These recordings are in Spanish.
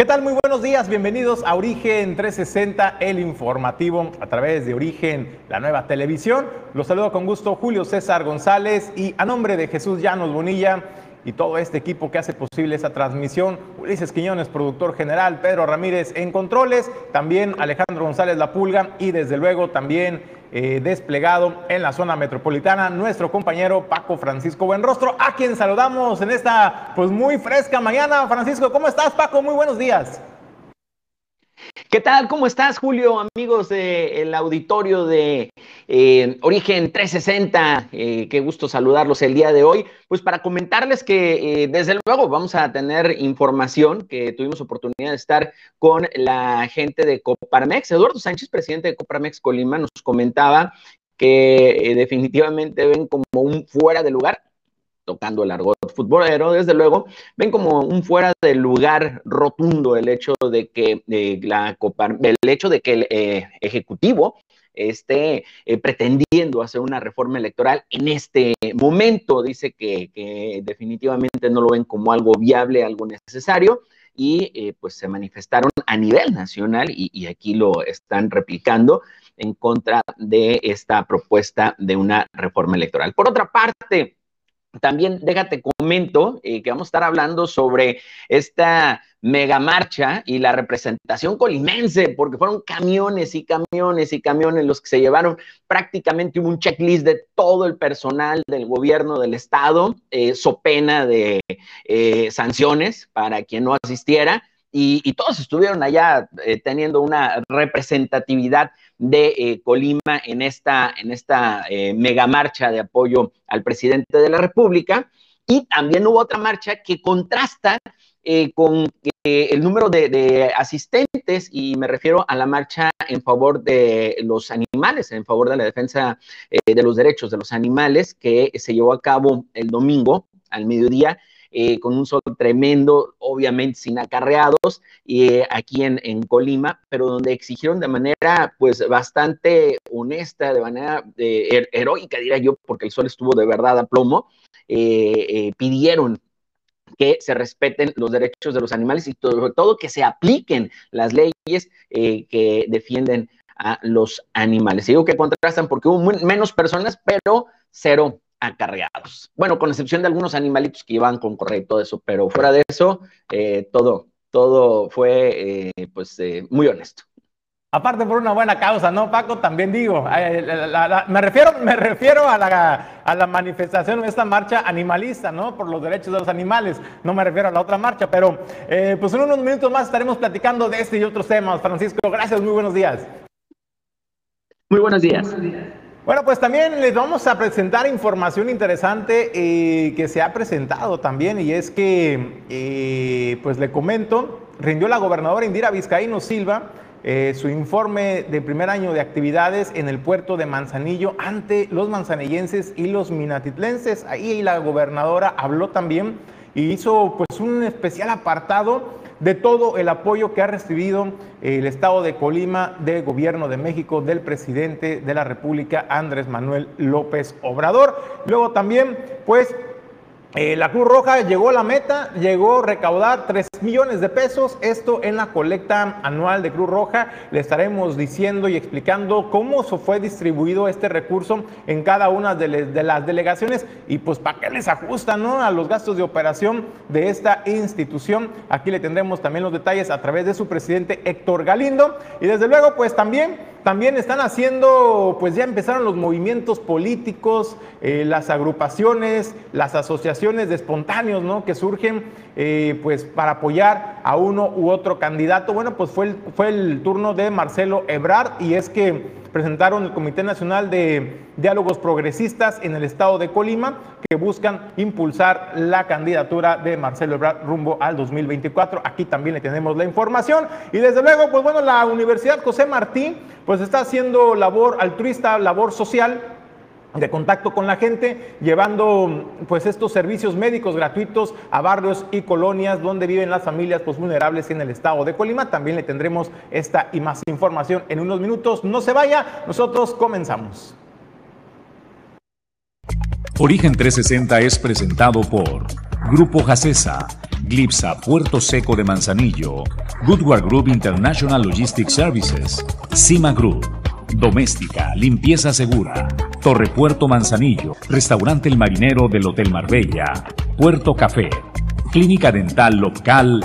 ¿Qué tal? Muy buenos días, bienvenidos a Origen 360, el informativo a través de Origen, la nueva televisión. Los saludo con gusto Julio César González y a nombre de Jesús Llanos Bonilla y todo este equipo que hace posible esa transmisión, Ulises Quiñones, productor general, Pedro Ramírez en controles, también Alejandro González La Pulga y desde luego también eh, desplegado en la zona metropolitana, nuestro compañero Paco Francisco Buenrostro, a quien saludamos en esta pues muy fresca mañana. Francisco, ¿cómo estás Paco? Muy buenos días. ¿Qué tal? ¿Cómo estás, Julio? Amigos del auditorio de eh, Origen 360, eh, qué gusto saludarlos el día de hoy. Pues para comentarles que eh, desde luego vamos a tener información, que tuvimos oportunidad de estar con la gente de Coparmex. Eduardo Sánchez, presidente de Coparmex Colima, nos comentaba que definitivamente ven como un fuera de lugar tocando el argot futbolero, desde luego, ven como un fuera de lugar rotundo el hecho de que eh, la el hecho de que el eh, ejecutivo esté eh, pretendiendo hacer una reforma electoral en este momento. Dice que, definitivamente no lo ven como algo viable, algo necesario, y pues se manifestaron a nivel nacional y aquí lo están replicando en contra de esta propuesta de una reforma electoral. Por otra parte, también déjate comento eh, que vamos a estar hablando sobre esta mega marcha y la representación colimense, porque fueron camiones y camiones y camiones los que se llevaron. Prácticamente un checklist de todo el personal del gobierno del estado, eh, so pena de eh, sanciones para quien no asistiera y, todos estuvieron allá eh, teniendo una representatividad de eh, Colima en esta, en esta eh, mega marcha de apoyo al presidente de la República. Y también hubo otra marcha que contrasta con el número de, asistentes, y me refiero a la marcha en favor de los animales, en favor de la defensa de los derechos de los animales, que se llevó a cabo el domingo al mediodía eh, con un sol tremendo, obviamente sin acarreados, eh, aquí en, en, Colima, pero donde exigieron de manera pues bastante honesta, de manera eh, heroica, diría yo, porque el sol estuvo de verdad a plomo, pidieron que se respeten los derechos de los animales y sobre todo que se apliquen las leyes que defienden a los animales. digo que contrastan porque hubo menos personas, pero cero acarreados. Bueno, con excepción de algunos animalitos que iban con correa y todo eso, pero fuera de eso, eh, todo, todo fue eh, pues eh, muy honesto. Aparte por una buena causa, ¿no, Paco? También digo, me refiero, me refiero a, la, a la manifestación de esta marcha animalista, ¿no? Por los derechos de los animales, no me refiero a la otra marcha, pero pues en unos minutos más estaremos platicando de este y otros temas. Francisco, gracias, muy buenos días. Muy buenos días. Bueno, pues también les vamos a presentar información interesante eh, que se ha presentado también y es que, eh, pues le comento, rindió la gobernadora Indira Vizcaíno Silva eh, su informe de primer año de actividades en el puerto de Manzanillo ante los manzanillenses y los minatitlenses. Ahí la gobernadora habló también y hizo pues un especial apartado de todo el apoyo que ha recibido el Estado de Colima del Gobierno de México, del presidente de la República, Andrés Manuel López Obrador. Luego también, pues, eh, la Cruz Roja llegó a la meta, llegó a recaudar 3 millones de pesos, esto en la colecta anual de Cruz Roja. Le estaremos diciendo y explicando cómo fue distribuido este recurso en cada una de, las delegaciones y pues para qué les ajustan ¿no? a los gastos de operación de esta institución. Aquí le tendremos también los detalles a través de su presidente Héctor Galindo y desde luego pues también también están haciendo, pues ya empezaron los movimientos políticos, eh, las agrupaciones, las asociaciones de espontáneos, ¿no? Que surgen, eh, pues para apoyar a uno u otro candidato. Bueno, pues fue el, fue el turno de Marcelo Ebrard y es que presentaron el Comité Nacional de Diálogos Progresistas en el estado de Colima, que buscan impulsar la candidatura de Marcelo Ebrard rumbo al 2024. Aquí también le tenemos la información. Y desde luego, pues bueno, la Universidad José Martí, pues está haciendo labor altruista, labor social de contacto con la gente, llevando pues estos servicios médicos gratuitos a barrios y colonias donde viven las familias pues, vulnerables en el estado de Colima. También le tendremos esta y más información en unos minutos. No se vaya, nosotros comenzamos. Origen 360 es presentado por Grupo Jacesa, Glipsa Puerto Seco de Manzanillo, Goodward Group International Logistics Services, Cima Group, Doméstica, Limpieza Segura, Torre Puerto Manzanillo, Restaurante El Marinero del Hotel Marbella, Puerto Café, Clínica Dental Local.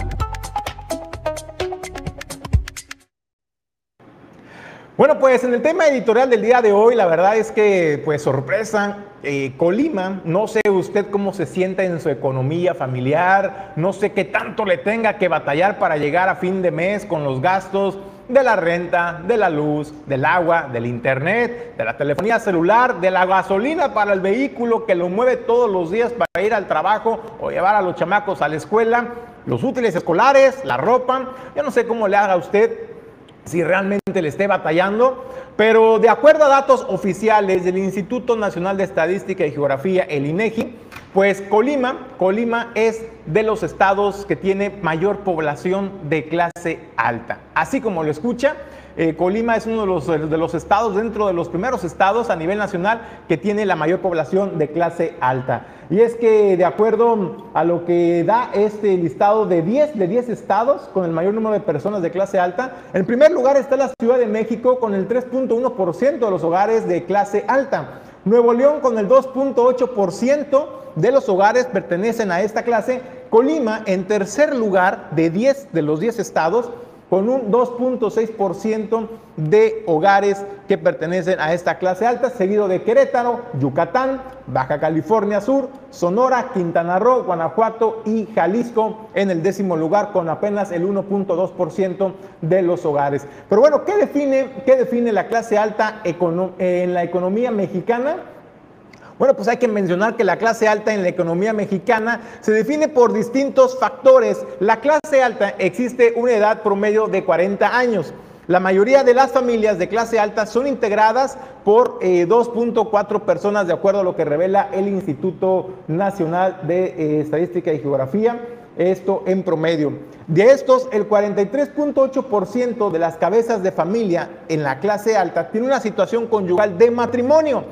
Bueno, pues en el tema editorial del día de hoy, la verdad es que, pues sorpresa, eh, Colima, no sé usted cómo se sienta en su economía familiar, no sé qué tanto le tenga que batallar para llegar a fin de mes con los gastos de la renta, de la luz, del agua, del internet, de la telefonía celular, de la gasolina para el vehículo que lo mueve todos los días para ir al trabajo o llevar a los chamacos a la escuela, los útiles escolares, la ropa. Yo no sé cómo le haga usted si realmente le esté batallando, pero de acuerdo a datos oficiales del Instituto Nacional de Estadística y Geografía, el INEGI, pues Colima, Colima es de los estados que tiene mayor población de clase alta. Así como lo escucha, eh, Colima es uno de los, de los estados, dentro de los primeros estados a nivel nacional, que tiene la mayor población de clase alta. Y es que de acuerdo a lo que da este listado de 10, de 10 estados con el mayor número de personas de clase alta, en primer lugar está la Ciudad de México con el 3.1% de los hogares de clase alta. Nuevo León con el 2.8% de los hogares pertenecen a esta clase. Colima en tercer lugar de 10 de los 10 estados con un 2.6% de hogares que pertenecen a esta clase alta, seguido de Querétaro, Yucatán, Baja California Sur, Sonora, Quintana Roo, Guanajuato y Jalisco en el décimo lugar con apenas el 1.2% de los hogares. Pero bueno, ¿qué define, qué define la clase alta en la economía mexicana? Bueno, pues hay que mencionar que la clase alta en la economía mexicana se define por distintos factores. La clase alta existe una edad promedio de 40 años. La mayoría de las familias de clase alta son integradas por 2.4 eh, personas, de acuerdo a lo que revela el Instituto Nacional de eh, Estadística y Geografía. Esto en promedio. De estos, el 43.8% de las cabezas de familia en la clase alta tiene una situación conyugal de matrimonio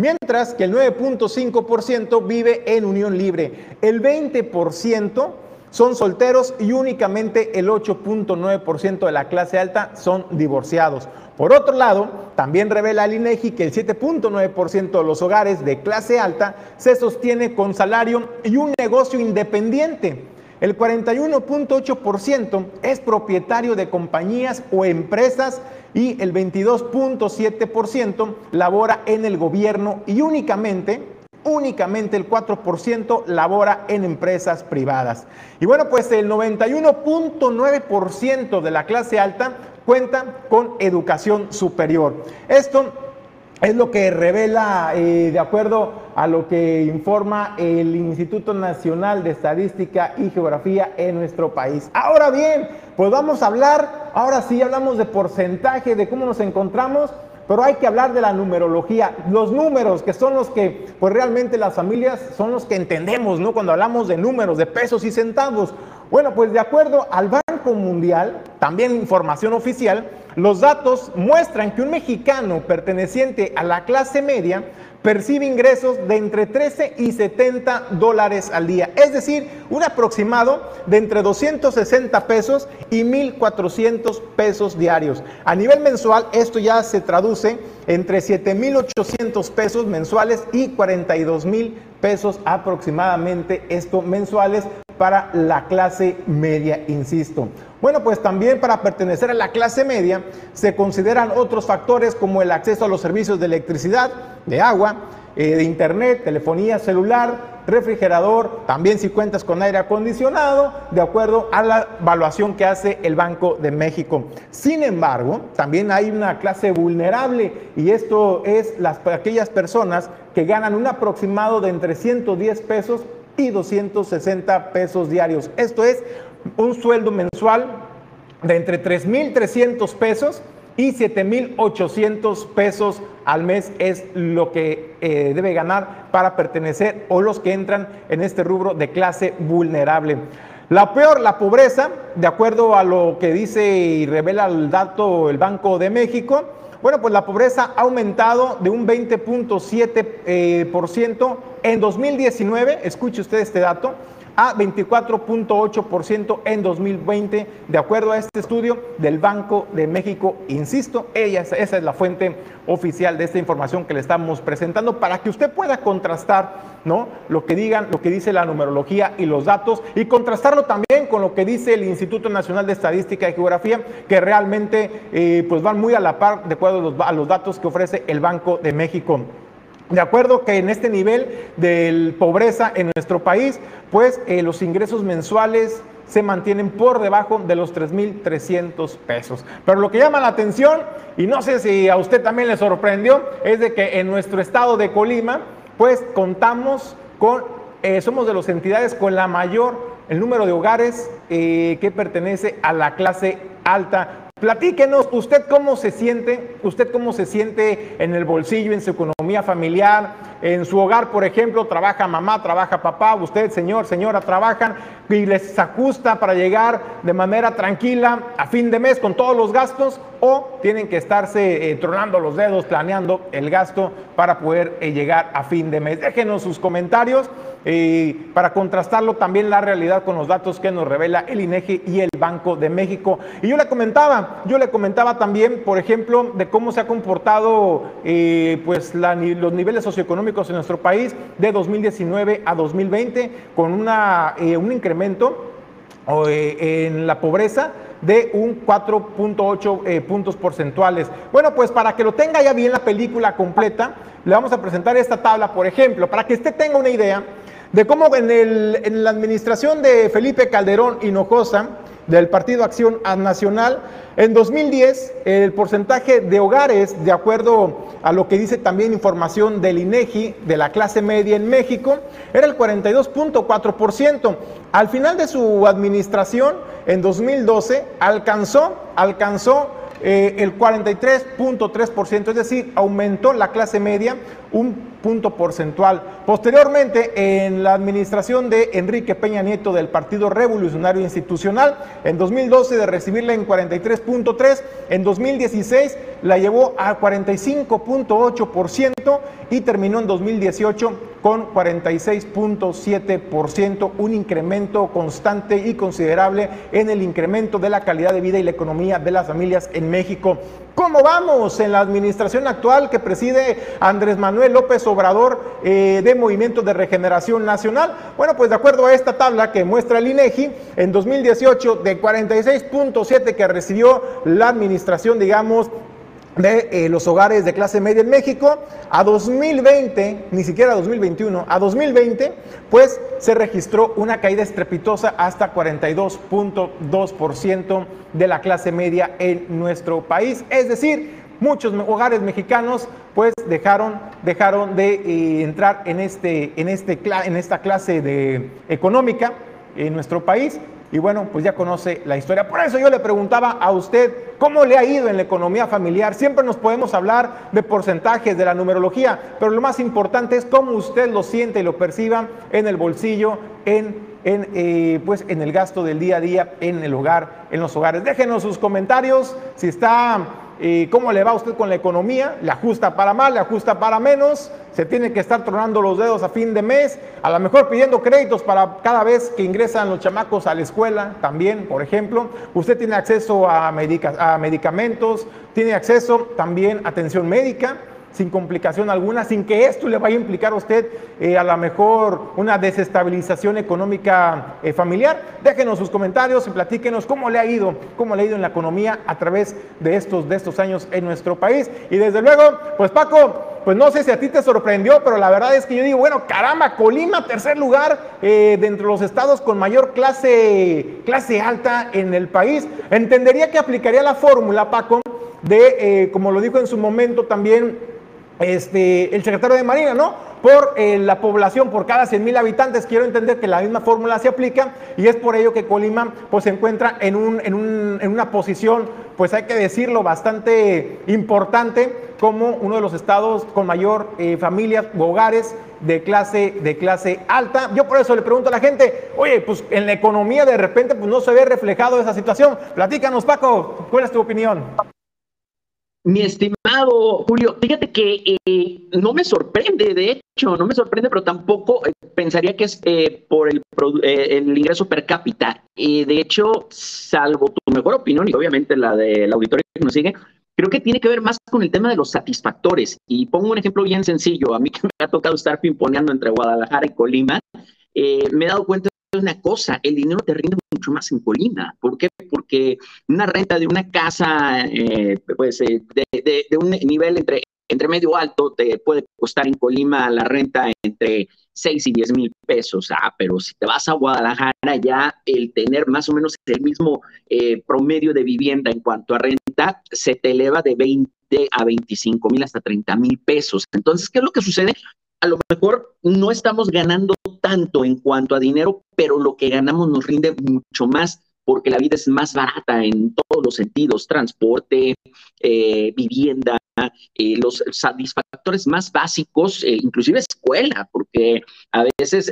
mientras que el 9.5% vive en unión libre. El 20% son solteros y únicamente el 8.9% de la clase alta son divorciados. Por otro lado, también revela el INEGI que el 7.9% de los hogares de clase alta se sostiene con salario y un negocio independiente. El 41.8% es propietario de compañías o empresas y el 22.7% labora en el gobierno y únicamente, únicamente el 4% labora en empresas privadas. Y bueno, pues el 91.9% de la clase alta cuenta con educación superior. Esto es lo que revela, eh, de acuerdo a lo que informa el Instituto Nacional de Estadística y Geografía en nuestro país. Ahora bien, pues vamos a hablar, ahora sí hablamos de porcentaje, de cómo nos encontramos, pero hay que hablar de la numerología, los números que son los que, pues realmente las familias son los que entendemos, ¿no? Cuando hablamos de números, de pesos y centavos. Bueno, pues de acuerdo al Banco Mundial, también información oficial, los datos muestran que un mexicano perteneciente a la clase media percibe ingresos de entre 13 y 70 dólares al día, es decir, un aproximado de entre 260 pesos y 1.400 pesos diarios. A nivel mensual, esto ya se traduce entre 7.800 pesos mensuales y 42.000 pesos aproximadamente, esto mensuales para la clase media, insisto. Bueno, pues también para pertenecer a la clase media se consideran otros factores como el acceso a los servicios de electricidad, de agua, eh, de internet, telefonía celular, refrigerador, también si cuentas con aire acondicionado, de acuerdo a la evaluación que hace el Banco de México. Sin embargo, también hay una clase vulnerable y esto es las, aquellas personas que ganan un aproximado de entre 110 pesos y 260 pesos diarios. Esto es un sueldo mensual de entre 3.300 pesos y 7.800 pesos al mes es lo que eh, debe ganar para pertenecer o los que entran en este rubro de clase vulnerable. La peor, la pobreza, de acuerdo a lo que dice y revela el dato el Banco de México, bueno, pues la pobreza ha aumentado de un 20.7% eh, en 2019, escuche usted este dato, a 24.8% en 2020, de acuerdo a este estudio del Banco de México. Insisto, ella, esa es la fuente oficial de esta información que le estamos presentando para que usted pueda contrastar ¿no? lo que digan, lo que dice la numerología y los datos y contrastarlo también con lo que dice el Instituto Nacional de Estadística y Geografía, que realmente eh, pues van muy a la par de acuerdo a los datos que ofrece el Banco de México. De acuerdo que en este nivel de pobreza en nuestro país, pues eh, los ingresos mensuales se mantienen por debajo de los 3.300 pesos. Pero lo que llama la atención, y no sé si a usted también le sorprendió, es de que en nuestro estado de Colima, pues contamos con, eh, somos de las entidades con la mayor, el número de hogares eh, que pertenece a la clase alta Platíquenos, usted cómo se siente, usted cómo se siente en el bolsillo, en su economía familiar, en su hogar, por ejemplo, trabaja mamá, trabaja papá, usted, señor, señora, trabajan y les ajusta para llegar de manera tranquila a fin de mes con todos los gastos o tienen que estarse eh, tronando los dedos planeando el gasto para poder eh, llegar a fin de mes. Déjenos sus comentarios eh, para contrastarlo también la realidad con los datos que nos revela el INEGI y el Banco de México. Y yo le comentaba, yo le comentaba también, por ejemplo, de cómo se ha comportado pues los niveles socioeconómicos en nuestro país de 2019 a 2020 con una, un incremento en la pobreza de un 4.8 eh, puntos porcentuales. Bueno, pues para que lo tenga ya bien la película completa, le vamos a presentar esta tabla, por ejemplo, para que usted tenga una idea de cómo en, el, en la administración de Felipe Calderón Hinojosa, del Partido Acción Nacional. En 2010, el porcentaje de hogares, de acuerdo a lo que dice también información del INEGI de la clase media en México, era el 42.4%. Al final de su administración, en 2012, alcanzó, alcanzó eh, el 43.3%, es decir, aumentó la clase media un punto porcentual. Posteriormente, en la administración de Enrique Peña Nieto del Partido Revolucionario Institucional, en 2012 de recibirla en 43.3, en 2016 la llevó a 45.8% y terminó en 2018 con 46.7%, un incremento constante y considerable en el incremento de la calidad de vida y la economía de las familias en México. ¿Cómo vamos en la administración actual que preside Andrés Manuel López Obrador eh, de Movimiento de Regeneración Nacional? Bueno, pues de acuerdo a esta tabla que muestra el INEGI, en 2018 de 46.7 que recibió la administración, digamos, de eh, los hogares de clase media en México a 2020, ni siquiera a 2021, a 2020, pues se registró una caída estrepitosa hasta 42.2% de la clase media en nuestro país. Es decir, muchos hogares mexicanos pues dejaron, dejaron de eh, entrar en, este, en, este, en esta clase de, económica en nuestro país y bueno, pues ya conoce la historia. Por eso yo le preguntaba a usted cómo le ha ido en la economía familiar. Siempre nos podemos hablar de porcentajes, de la numerología, pero lo más importante es cómo usted lo siente y lo perciba en el bolsillo, en, en, eh, pues en el gasto del día a día, en el hogar, en los hogares. Déjenos sus comentarios si está cómo le va usted con la economía, le ajusta para más, le ajusta para menos, se tiene que estar tronando los dedos a fin de mes, a lo mejor pidiendo créditos para cada vez que ingresan los chamacos a la escuela también, por ejemplo. Usted tiene acceso a, a medicamentos, tiene acceso también a atención médica. Sin complicación alguna, sin que esto le vaya a implicar a usted eh, a lo mejor una desestabilización económica eh, familiar. Déjenos sus comentarios y platíquenos cómo le ha ido, cómo le ha ido en la economía a través de estos, de estos años en nuestro país. Y desde luego, pues Paco, pues no sé si a ti te sorprendió, pero la verdad es que yo digo, bueno, caramba, Colima, tercer lugar eh, de los estados con mayor clase, clase alta en el país. Entendería que aplicaría la fórmula, Paco, de, eh, como lo dijo en su momento también este, el secretario de Marina, ¿no? Por eh, la población, por cada 100 mil habitantes, quiero entender que la misma fórmula se aplica y es por ello que Colima pues, se encuentra en, un, en, un, en una posición, pues hay que decirlo, bastante importante como uno de los estados con mayor eh, familias hogares de clase, de clase alta. Yo por eso le pregunto a la gente, oye, pues en la economía de repente pues, no se ve reflejado esa situación. Platícanos, Paco, ¿cuál es tu opinión? Mi estimado Julio, fíjate que eh, no me sorprende, de hecho, no me sorprende, pero tampoco eh, pensaría que es eh, por el, el, ingreso per cápita. de hecho, salvo tu mejor opinión y obviamente la del auditorio que nos sigue, creo que tiene que ver más con el tema de los satisfactores. Y pongo un ejemplo bien sencillo. A mí que me ha tocado estar pimponeando entre Guadalajara y Colima, me he dado cuenta una cosa, el dinero te rinde mucho más en Colima. ¿Por qué? Porque una renta de una casa, eh, pues, eh, de, un nivel entre, entre medio alto, te puede costar en Colima la renta entre 6 y 10 mil pesos. Ah, pero si te vas a Guadalajara, ya el tener más o menos el mismo eh, promedio de vivienda en cuanto a renta se te eleva de 20 a 25 mil hasta 30 mil pesos. Entonces, ¿qué es lo que sucede? a lo mejor no estamos ganando tanto en cuanto a dinero, pero lo que ganamos nos rinde mucho más porque la vida es más barata en todos los sentidos, transporte, eh, vivienda, eh, los satisfactores más básicos, eh, inclusive escuela, porque a veces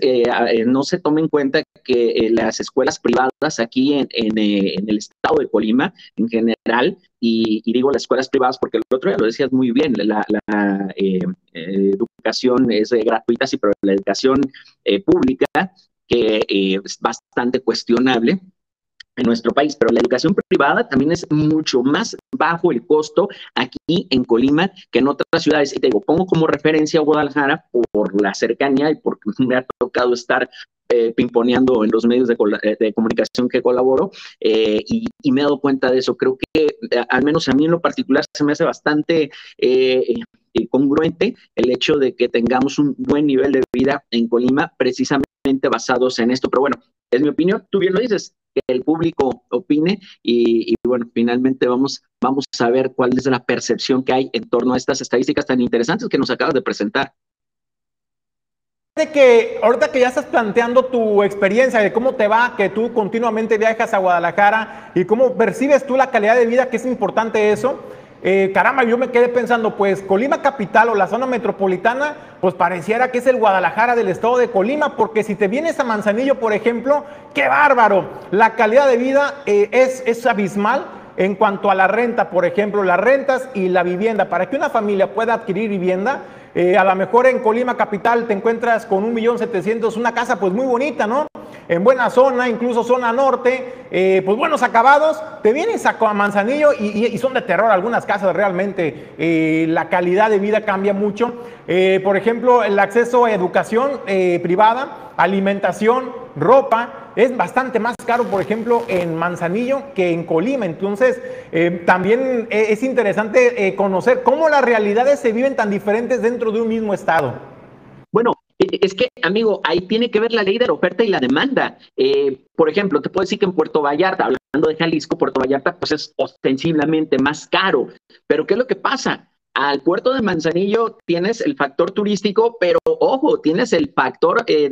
no se toma en cuenta que las escuelas privadas aquí en, el estado de Colima, en general, y, digo las escuelas privadas porque el otro día lo decías muy bien, la, educación es gratuita, sí, pero la educación pública, que es bastante cuestionable, en nuestro país, pero la educación privada también es mucho más bajo el costo aquí en Colima que en otras ciudades. Y te digo, pongo como referencia a Guadalajara por la cercanía y porque me ha tocado estar eh, pimponeando en los medios de, eh, comunicación que colaboro eh, y, me he dado cuenta de eso. Creo que eh, al menos a mí en lo particular se me hace bastante congruente el hecho de que tengamos un buen nivel de vida en Colima precisamente basados en esto. Pero bueno, es mi opinión, tú bien lo dices, que el público opine y, bueno, finalmente vamos, vamos a ver cuál es la percepción que hay en torno a estas estadísticas tan interesantes que nos acabas de presentar. De que ahorita que ya estás planteando tu experiencia de cómo te va, que tú continuamente viajas a Guadalajara y cómo percibes tú la calidad de vida, que es importante eso, eh, caramba, yo me quedé pensando, pues Colima capital o la zona metropolitana, pues pareciera que es el Guadalajara del estado de Colima, porque si te vienes a Manzanillo, por ejemplo, qué bárbaro, la calidad de vida eh, es, es abismal en cuanto a la renta, por ejemplo, las rentas y la vivienda. Para que una familia pueda adquirir vivienda, eh, a lo mejor en Colima Capital te encuentras con un millón setecientos, una casa pues muy bonita, ¿no? En buena zona, incluso zona norte, eh, pues buenos acabados. Te vienes a, Manzanillo y, son de terror algunas casas realmente. Eh, la calidad de vida cambia mucho. por ejemplo, el acceso a educación privada, alimentación, ropa es bastante más caro, por ejemplo, en Manzanillo que en Colima. Entonces, eh, también eh, es interesante eh, conocer cómo las realidades se viven tan diferentes dentro de un mismo estado. Es que, amigo, ahí tiene que ver la ley de la oferta y la demanda. por ejemplo, te puedo decir que en Puerto Vallarta, hablando de Jalisco, Puerto Vallarta, pues es ostensiblemente más caro. Pero ¿qué es lo que pasa? al puerto de Manzanillo tienes el factor turístico, pero ojo, tienes el factor eh,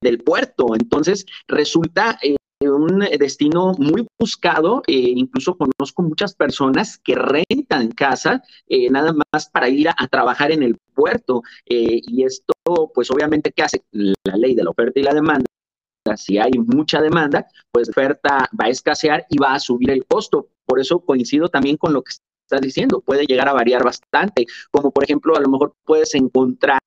del puerto. Entonces resulta eh, un destino muy buscado. Eh, incluso conozco muchas personas que rentan casa nada más para ir a, trabajar en el puerto. y esto, pues obviamente, ¿qué hace? La ley de la oferta y la demanda si hay mucha demanda, pues la oferta va a escasear y va a subir el costo. Por eso coincido también con lo que estás diciendo, puede llegar a variar bastante, como por ejemplo, a lo mejor puedes encontrar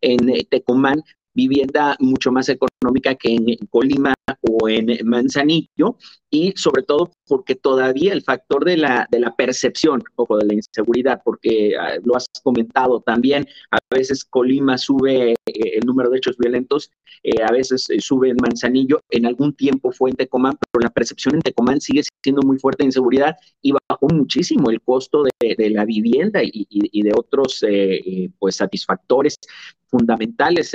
en Tecomán vivienda mucho más económica económica que en Colima o en Manzanillo y sobre todo porque todavía el factor de la, de la percepción, ojo, de la inseguridad, porque ah, lo has comentado también, a veces Colima sube eh, el número de hechos violentos, eh, a veces eh, sube en Manzanillo, en algún tiempo fue en Tecomán, pero la percepción en Tecomán sigue siendo muy fuerte inseguridad y bajó muchísimo el costo de, de la vivienda y, y, de otros pues satisfactores fundamentales.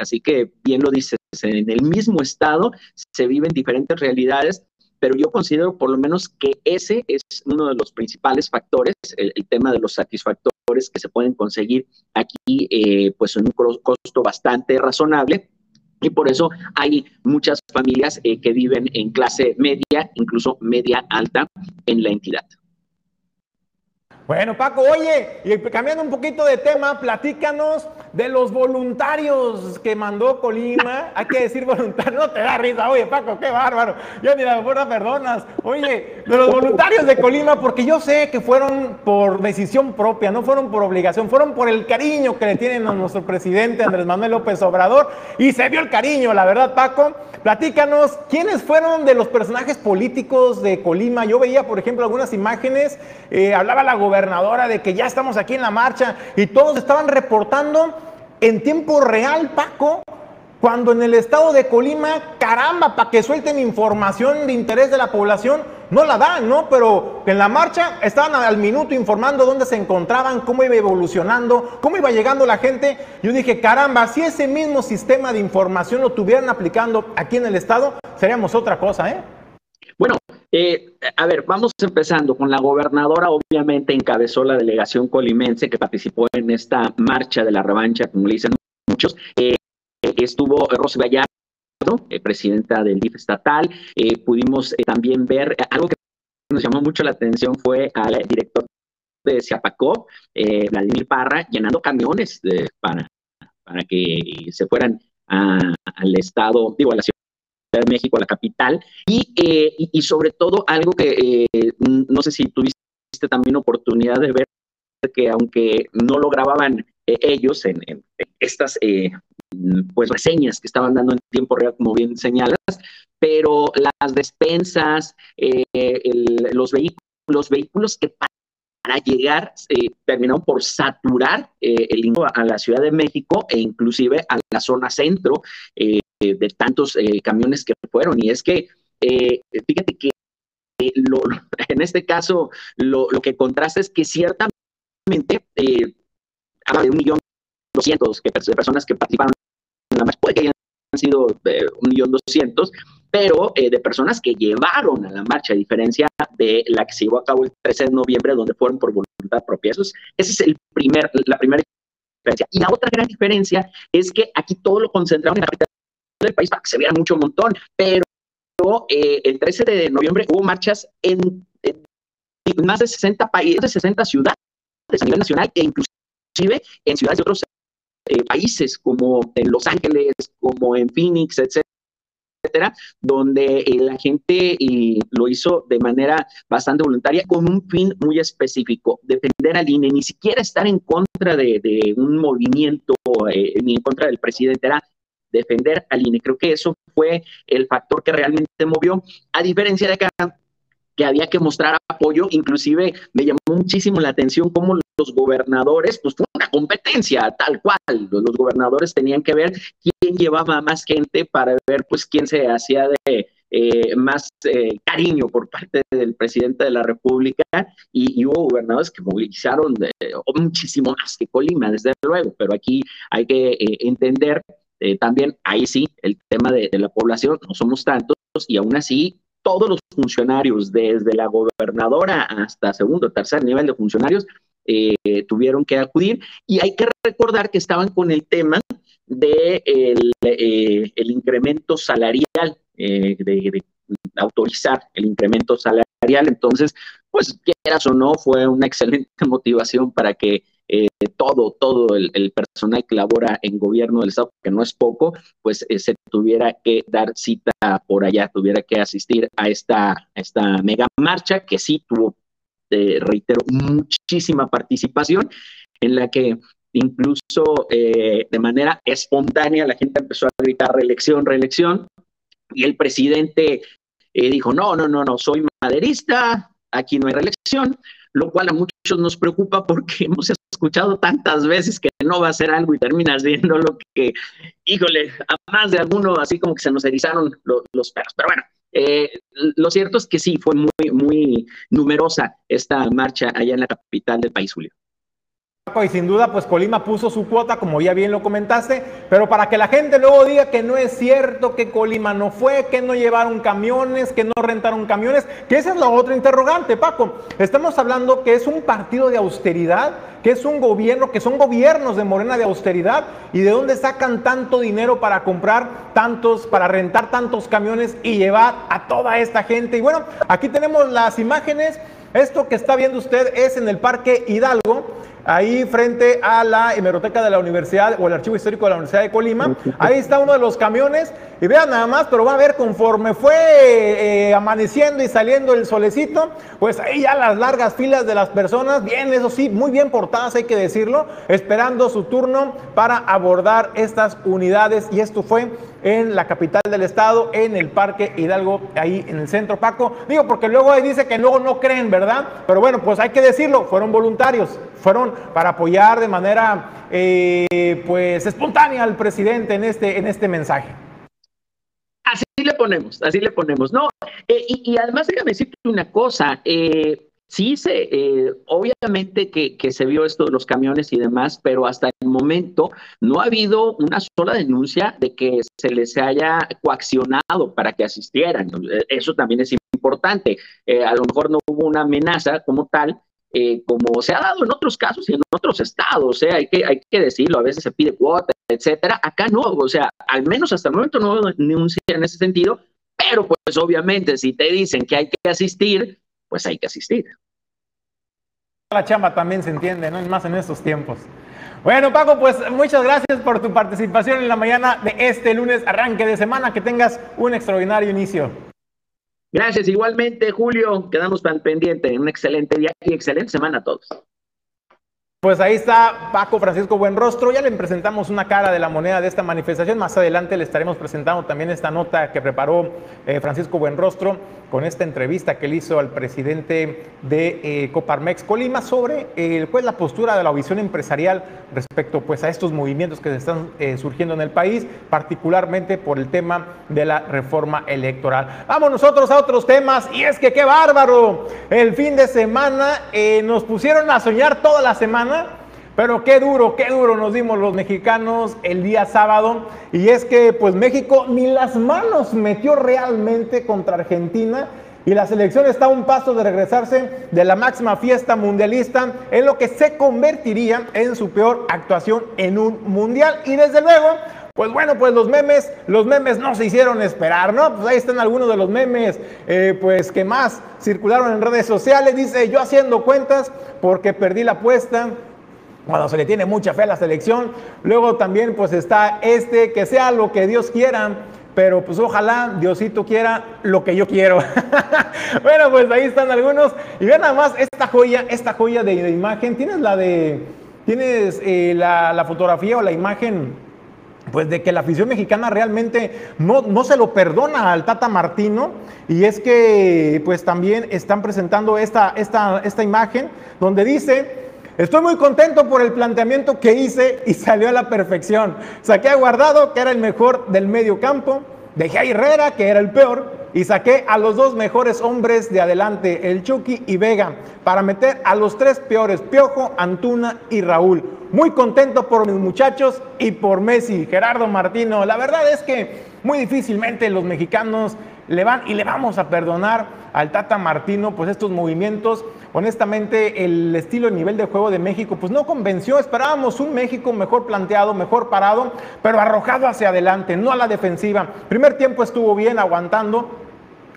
así que bien lo dices, en el mismo estado se viven diferentes realidades pero yo considero por lo menos que ese es uno de los principales factores, el, tema de los satisfactores que se pueden conseguir aquí, eh, pues en un costo bastante razonable. Y por eso hay muchas familias eh, que viven en clase media, incluso media alta en la entidad. Bueno, Paco, oye, y cambiando un poquito de tema, platícanos de los voluntarios que mandó Colima. Hay que decir voluntarios, no te da risa. Oye, Paco, qué bárbaro. Yo ni la fuerza perdonas. Oye, de los voluntarios de Colima, porque yo sé que fueron por decisión propia, no fueron por obligación, fueron por el cariño que le tienen a nuestro presidente Andrés Manuel López Obrador. Y se vio el cariño, la verdad, Paco. Platícanos, ¿quiénes fueron de los personajes políticos de Colima? Yo veía, por ejemplo, algunas imágenes, eh, hablaba la gobernadora de que ya estamos aquí en la marcha y todos estaban reportando en tiempo real, Paco, cuando en el estado de Colima, caramba, para que suelten información de interés de la población, no la dan, ¿no? Pero en la marcha estaban al minuto informando dónde se encontraban, cómo iba evolucionando, cómo iba llegando la gente. Yo dije, caramba, si ese mismo sistema de información lo tuvieran aplicando aquí en el estado, seríamos otra cosa, ¿eh? Bueno, eh, a ver, vamos empezando con la gobernadora, obviamente encabezó la delegación colimense que participó en esta marcha de la revancha, como le dicen muchos. Eh, estuvo Rosy Gallardo, eh, presidenta del DIF estatal. pudimos también ver algo que nos llamó mucho la atención fue al director de Ciapacó, Vladimir Parra, llenando camiones para, para que se fueran al estado, digo, a la ciudad de México, la capital, eh, y, y, sobre todo algo que eh, no sé si tuviste también oportunidad de ver, que aunque no lo grababan eh, ellos en, estas pues reseñas que estaban dando en tiempo real, como bien señalas, pero las despensas, los vehículos, los vehículos que para llegar terminaron por saturar el a la Ciudad de México e inclusive a la zona centro de tantos eh, camiones que fueron. Y es que, eh, fíjate que lo, en este caso lo, que contrasta es que ciertamente eh, habla de un millón doscientos de personas que participaron en la marcha, puede que hayan sido un millón doscientos, pero de personas que llevaron a la marcha, a diferencia de la que se llevó a cabo el 13 de noviembre, donde fueron por voluntad propia. Eso es, esa es el primer, la primera diferencia. Y la otra gran diferencia es que aquí todo lo concentraron en la del país para que se vea mucho montón, pero eh, el 13 de noviembre hubo marchas en, más de 60 países, de 60 ciudades a nivel nacional e inclusive en ciudades de otros eh, países como en Los Ángeles, como en Phoenix, etcétera, donde eh, la gente lo hizo de manera bastante voluntaria con un fin muy específico, defender al INE, ni siquiera estar en contra de, de un movimiento, ni en contra del presidente, era defender al INE. Creo que eso fue el factor que realmente movió, a diferencia de acá, que había que mostrar apoyo, inclusive me llamó muchísimo la atención cómo los gobernadores, pues fue una competencia tal cual, los, gobernadores tenían que ver quién llevaba más gente para ver pues quién se hacía de eh, más eh, cariño por parte del presidente de la República. Y, hubo gobernadores que movilizaron muchísimo más que Colima, desde luego, pero aquí hay que eh, entender eh, también ahí sí, el tema de, la población, no somos tantos y aún así todos los funcionarios, desde la gobernadora hasta segundo, tercer nivel de funcionarios, eh, tuvieron que acudir. Y hay que recordar que estaban con el tema de el, eh, incremento salarial, de, autorizar el incremento salarial. Entonces, pues quieras o no, fue una excelente motivación para que eh, todo, todo el, personal que labora en gobierno del Estado, que no es poco, pues eh, se tuviera que dar cita por allá, tuviera que asistir a esta, esta mega marcha que sí tuvo, reitero, muchísima participación, en la que incluso eh, de manera espontánea la gente empezó a gritar reelección, reelección, y el presidente eh, dijo, no, no, no, no, soy maderista, aquí no hay reelección, lo cual a muchos nos preocupa porque hemos escuchado tantas veces que no va a hacer algo y terminas viendo lo que, híjole, a más de alguno así como que se nos erizaron los perros. Pero bueno, eh, lo cierto es que sí, fue muy, muy numerosa esta marcha allá en la capital del país, Julio. Y sin duda, pues Colima puso su cuota, como ya bien lo comentaste, pero para que la gente luego diga que no es cierto, que Colima no fue, que no llevaron camiones, que no rentaron camiones, que esa es la otra interrogante, Paco. Estamos hablando que es un partido de austeridad, que es un gobierno, que son gobiernos de Morena de austeridad, y de dónde sacan tanto dinero para comprar tantos, para rentar tantos camiones y llevar a toda esta gente. Y bueno, aquí tenemos las imágenes. Esto que está viendo usted es en el Parque Hidalgo ahí frente a la hemeroteca de la Universidad o el Archivo Histórico de la Universidad de Colima. Ahí está uno de los camiones. Y vean nada más, pero va a ver conforme fue eh, amaneciendo y saliendo el solecito, pues ahí ya las largas filas de las personas, bien, eso sí, muy bien portadas, hay que decirlo, esperando su turno para abordar estas unidades. Y esto fue en la capital del estado, en el Parque Hidalgo, ahí en el centro, Paco. Digo, porque luego ahí dice que luego no creen, ¿verdad? Pero bueno, pues hay que decirlo, fueron voluntarios, fueron para apoyar de manera eh, pues espontánea al presidente en este, en este mensaje. Así le ponemos, así le ponemos. No, eh, y, además déjame decirte una cosa, eh, sí se, obviamente que, que, se vio esto de los camiones y demás, pero hasta el momento no ha habido una sola denuncia de que se les haya coaccionado para que asistieran. Eso también es importante. a lo mejor no hubo una amenaza como tal, eh, como se ha dado en otros casos y en otros estados, ¿eh? hay, que, hay que decirlo, a veces se pide cuota, etcétera. Acá no, o sea, al menos hasta el momento no ningún en ese sentido, pero pues obviamente si te dicen que hay que asistir, pues hay que asistir. La chamba también se entiende, ¿no? Es más en estos tiempos. Bueno, Paco, pues muchas gracias por tu participación en la mañana de este lunes, arranque de semana. Que tengas un extraordinario inicio. Gracias, igualmente, Julio. Quedamos tan pendientes. Un excelente día y excelente semana a todos. Pues ahí está Paco Francisco Buenrostro. Ya le presentamos una cara de la moneda de esta manifestación. Más adelante le estaremos presentando también esta nota que preparó eh, Francisco Buenrostro con esta entrevista que le hizo al presidente de eh, Coparmex Colima sobre eh, pues, la postura de la visión empresarial respecto pues, a estos movimientos que se están eh, surgiendo en el país, particularmente por el tema de la reforma electoral. Vamos nosotros a otros temas y es que qué bárbaro. El fin de semana nos pusieron a soñar toda la semana pero qué duro, qué duro nos dimos los mexicanos el día sábado. Y es que pues México ni las manos metió realmente contra Argentina. Y la selección está a un paso de regresarse de la máxima fiesta mundialista en lo que se convertiría en su peor actuación en un mundial. Y desde luego, pues bueno, pues los memes, los memes no se hicieron esperar, ¿no? Pues ahí están algunos de los memes, eh, pues que más circularon en redes sociales. Dice, yo haciendo cuentas porque perdí la apuesta, cuando se le tiene mucha fe a la selección. Luego también pues está este, que sea lo que Dios quiera, pero pues ojalá Diosito quiera lo que yo quiero. bueno, pues ahí están algunos. Y vean nada más esta joya, esta joya de, imagen. Tienes la de, tienes eh, la, fotografía o la imagen pues de que la afición mexicana realmente no, no, se lo perdona al Tata Martino y es que pues también están presentando esta, esta, esta imagen donde dice Estoy muy contento por el planteamiento que hice y salió a la perfección. Saqué a Guardado, que era el mejor del medio campo, dejé a Herrera, que era el peor, y saqué a los dos mejores hombres de adelante, el Chucky y Vega, para meter a los tres peores, Piojo, Antuna y Raúl. Muy contento por mis muchachos y por Messi, Gerardo Martino. La verdad es que muy difícilmente los mexicanos le van y le vamos a perdonar al Tata Martino pues estos movimientos honestamente el estilo y nivel de juego de México pues no convenció, esperábamos un México mejor planteado, mejor parado, pero arrojado hacia adelante, no a la defensiva. Primer tiempo estuvo bien aguantando,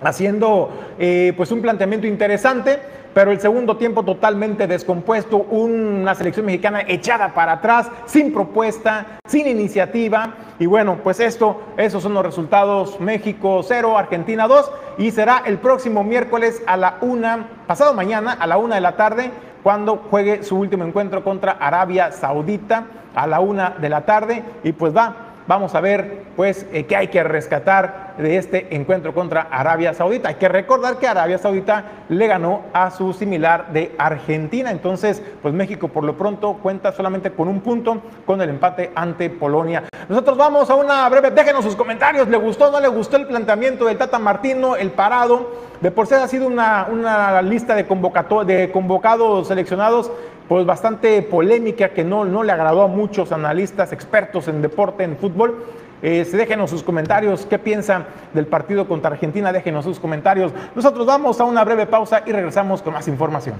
haciendo eh, pues un planteamiento interesante, pero el segundo tiempo totalmente descompuesto, una selección mexicana echada para atrás, sin propuesta, sin iniciativa. Y bueno, pues esto, esos son los resultados. México 0, Argentina 2 y será el próximo miércoles a la una, pasado mañana a la una de la tarde cuando juegue su último encuentro contra Arabia Saudita a la una de la tarde. Y pues va, vamos a ver pues eh, qué hay que rescatar de este encuentro contra Arabia Saudita. Hay que recordar que Arabia Saudita le ganó a su similar de Argentina, entonces pues México por lo pronto cuenta solamente con un punto con el empate ante Polonia. Nosotros vamos a una breve, déjenos sus comentarios, ¿le gustó o no le gustó el planteamiento del Tata Martino, el parado? De por sí ha sido una, una lista de, de convocados seleccionados pues bastante polémica que no, no le agradó a muchos analistas expertos en deporte, en fútbol. Eh, déjenos sus comentarios, qué piensan del partido contra Argentina, déjenos sus comentarios. Nosotros vamos a una breve pausa y regresamos con más información.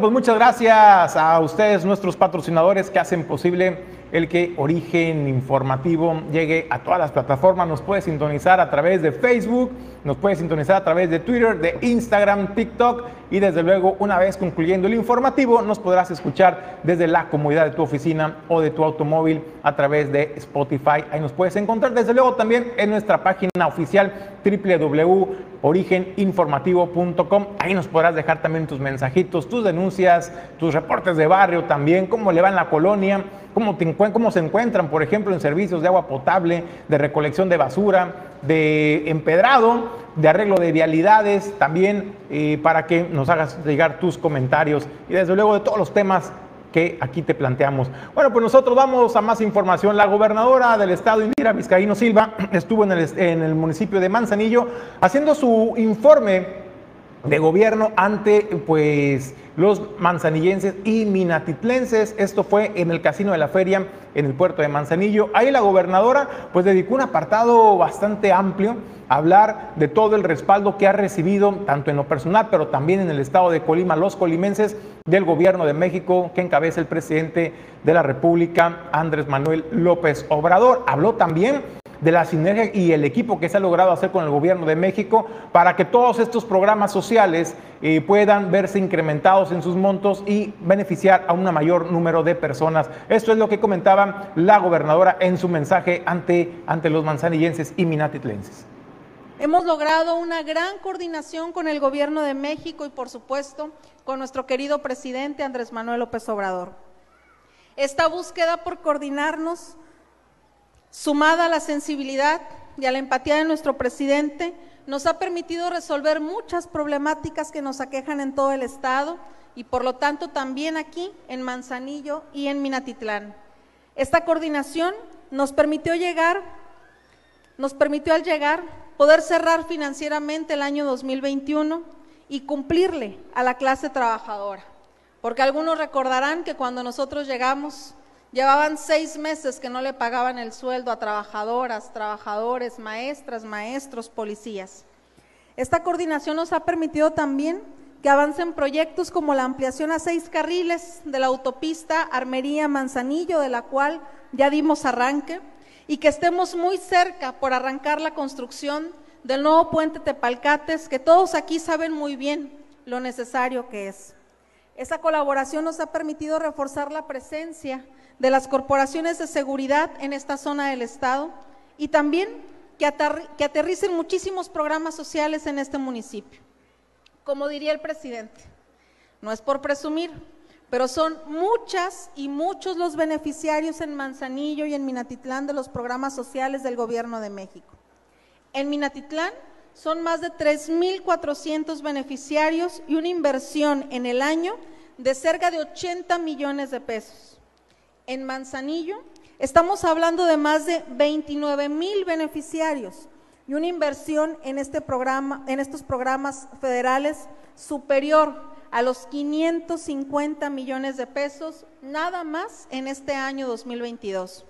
Pues muchas gracias a ustedes, nuestros patrocinadores que hacen posible el que Origen Informativo llegue a todas las plataformas. Nos puede sintonizar a través de Facebook, nos puede sintonizar a través de Twitter, de Instagram, TikTok y desde luego una vez concluyendo el informativo nos podrás escuchar desde la comodidad de tu oficina o de tu automóvil a través de Spotify. Ahí nos puedes encontrar desde luego también en nuestra página oficial www.origeninformativo.com. Ahí nos podrás dejar también tus mensajitos, tus denuncias, tus reportes de barrio también, cómo le va en la colonia cómo, se encuentran, por ejemplo, en servicios de agua potable, de recolección de basura, de empedrado, de arreglo de vialidades, también eh, para que nos hagas llegar tus comentarios y desde luego de todos los temas que aquí te planteamos. Bueno, pues nosotros vamos a más información. La gobernadora del estado, Indira Vizcaíno Silva, estuvo en el, en el municipio de Manzanillo haciendo su informe de gobierno ante pues los manzanillenses y minatitlenses. Esto fue en el Casino de la Feria en el puerto de Manzanillo. Ahí la gobernadora pues dedicó un apartado bastante amplio a hablar de todo el respaldo que ha recibido tanto en lo personal pero también en el estado de Colima los colimenses del gobierno de México que encabeza el presidente de la República Andrés Manuel López Obrador. Habló también de la sinergia y el equipo que se ha logrado hacer con el gobierno de México para que todos estos programas sociales eh, puedan verse incrementados en sus montos y beneficiar a un mayor número de personas. Esto es lo que comentaba la gobernadora en su mensaje ante, ante los manzanillenses y minatitlenses. Hemos logrado una gran coordinación con el gobierno de México y por supuesto con nuestro querido presidente Andrés Manuel López Obrador. Esta búsqueda por coordinarnos sumada a la sensibilidad y a la empatía de nuestro presidente, nos ha permitido resolver muchas problemáticas que nos aquejan en todo el estado y por lo tanto también aquí en Manzanillo y en Minatitlán. Esta coordinación nos permitió llegar, nos permitió al llegar poder cerrar financieramente el año 2021 y cumplirle a la clase trabajadora. Porque algunos recordarán que cuando nosotros llegamos Llevaban seis meses que no le pagaban el sueldo a trabajadoras, trabajadores, maestras, maestros, policías. Esta coordinación nos ha permitido también que avancen proyectos como la ampliación a seis carriles de la autopista Armería-Manzanillo, de la cual ya dimos arranque, y que estemos muy cerca por arrancar la construcción del nuevo puente Tepalcates, que todos aquí saben muy bien lo necesario que es. Esa colaboración nos ha permitido reforzar la presencia de las corporaciones de seguridad en esta zona del Estado y también que, aterricen muchísimos programas sociales en este municipio. Como diría el presidente, no es por presumir, pero son muchas y muchos los beneficiarios en Manzanillo y en Minatitlán de los programas sociales del Gobierno de México. En Minatitlán son más de 3.400 beneficiarios y una inversión en el año de cerca de 80 millones de pesos. En Manzanillo estamos hablando de más de 29 mil beneficiarios y una inversión en, este programa, en estos programas federales superior a los 550 millones de pesos nada más en este año 2022.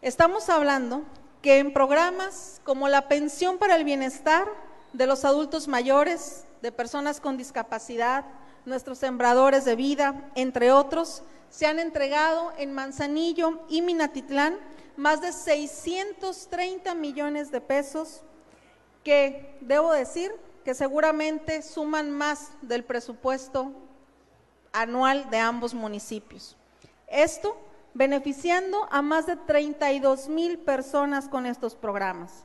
Estamos hablando que en programas como la pensión para el bienestar de los adultos mayores, de personas con discapacidad, nuestros sembradores de vida, entre otros, se han entregado en Manzanillo y Minatitlán más de 630 millones de pesos que, debo decir, que seguramente suman más del presupuesto anual de ambos municipios. Esto beneficiando a más de 32 mil personas con estos programas.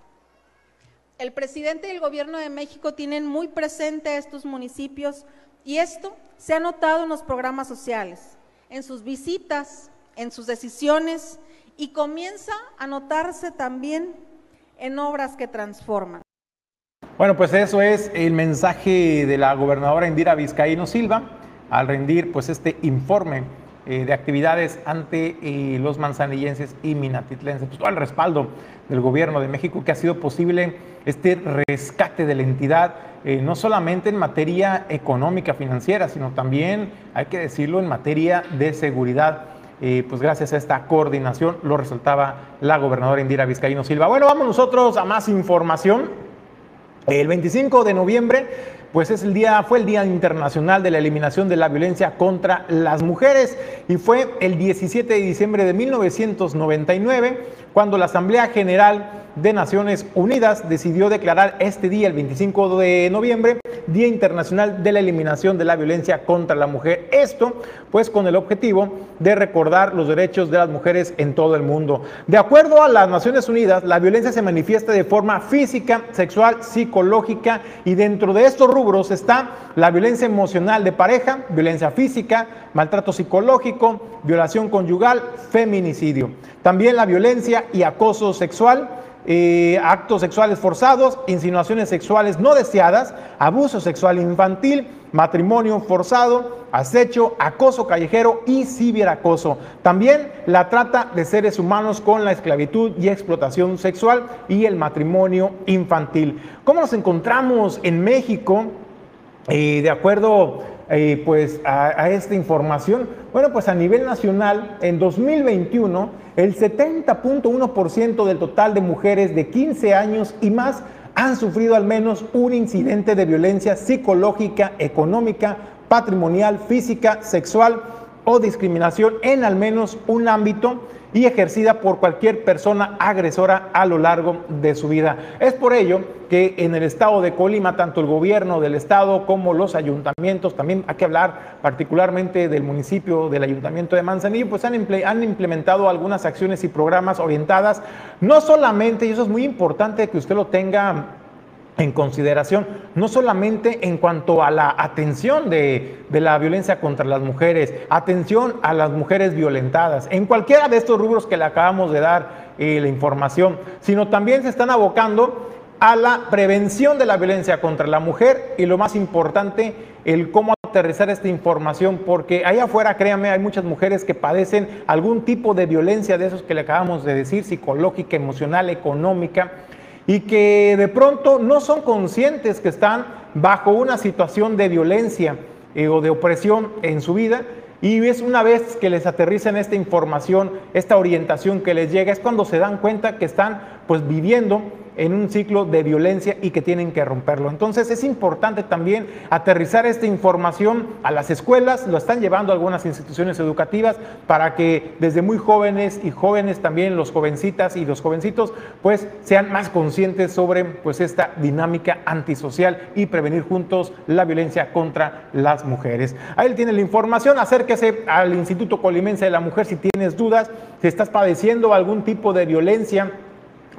El presidente y el gobierno de México tienen muy presente estos municipios y esto se ha notado en los programas sociales, en sus visitas, en sus decisiones y comienza a notarse también en obras que transforman. Bueno, pues eso es el mensaje de la gobernadora Indira Vizcaíno Silva al rendir pues este informe eh, de actividades ante eh, los manzanillenses y minatitlenses, pues todo el respaldo del gobierno de México que ha sido posible este rescate de la entidad, eh, no solamente en materia económica, financiera, sino también, hay que decirlo, en materia de seguridad. pues gracias a esta coordinación lo resaltaba la gobernadora Indira Vizcaíno Silva. Bueno, vamos nosotros a más información. El 25 de noviembre, pues es el día, fue el Día Internacional de la Eliminación de la Violencia contra las Mujeres y fue el 17 de diciembre de 1999 cuando la Asamblea General de Naciones Unidas decidió declarar este día, el 25 de noviembre, Día Internacional de la Eliminación de la Violencia contra la Mujer. Esto, pues, con el objetivo de recordar los derechos de las mujeres en todo el mundo. De acuerdo a las Naciones Unidas, la violencia se manifiesta de forma física, sexual, psicológica y dentro de estos rubros está la violencia emocional de pareja, violencia física, maltrato psicológico, violación conyugal, feminicidio. También la violencia y acoso sexual eh, actos sexuales forzados, insinuaciones sexuales no deseadas, abuso sexual infantil, matrimonio forzado, acecho, acoso callejero y ciberacoso. También la trata de seres humanos con la esclavitud y explotación sexual y el matrimonio infantil. ¿Cómo nos encontramos en México? Eh, de acuerdo eh, pues a, esta información? Bueno, pues a nivel nacional, en 2021, el 70.1% del total de mujeres de 15 años y más han sufrido al menos un incidente de violencia psicológica, económica, patrimonial, física, sexual o discriminación en al menos un ámbito y ejercida por cualquier persona agresora a lo largo de su vida. Es por ello que en el estado de Colima, tanto el gobierno del estado como los ayuntamientos, también hay que hablar particularmente del municipio, del ayuntamiento de Manzanillo, pues han, implementado algunas acciones y programas orientadas, no solamente, y eso es muy importante que usted lo tenga en consideración, no solamente en cuanto a la atención de, la violencia contra las mujeres, atención a las mujeres violentadas, en cualquiera de estos rubros que le acabamos de dar eh, la información, sino también se están abocando a la prevención de la violencia contra la mujer y lo más importante, el cómo aterrizar esta información, porque allá afuera, créanme, hay muchas mujeres que padecen algún tipo de violencia de esos que le acabamos de decir, psicológica, emocional, económica y que de pronto no son conscientes que están bajo una situación de violencia eh, o de opresión en su vida. Y es una vez que les aterrizan esta información, esta orientación que les llega, es cuando se dan cuenta que están pues viviendo en un ciclo de violencia y que tienen que romperlo. Entonces es importante también aterrizar esta información a las escuelas, lo están llevando algunas instituciones educativas para que desde muy jóvenes y jóvenes también los jovencitas y los jovencitos pues sean más conscientes sobre pues esta dinámica antisocial y prevenir juntos la violencia contra las mujeres. Ahí tiene la información, acérquese al Instituto Colimense de la Mujer si tienes dudas, si estás padeciendo algún tipo de violencia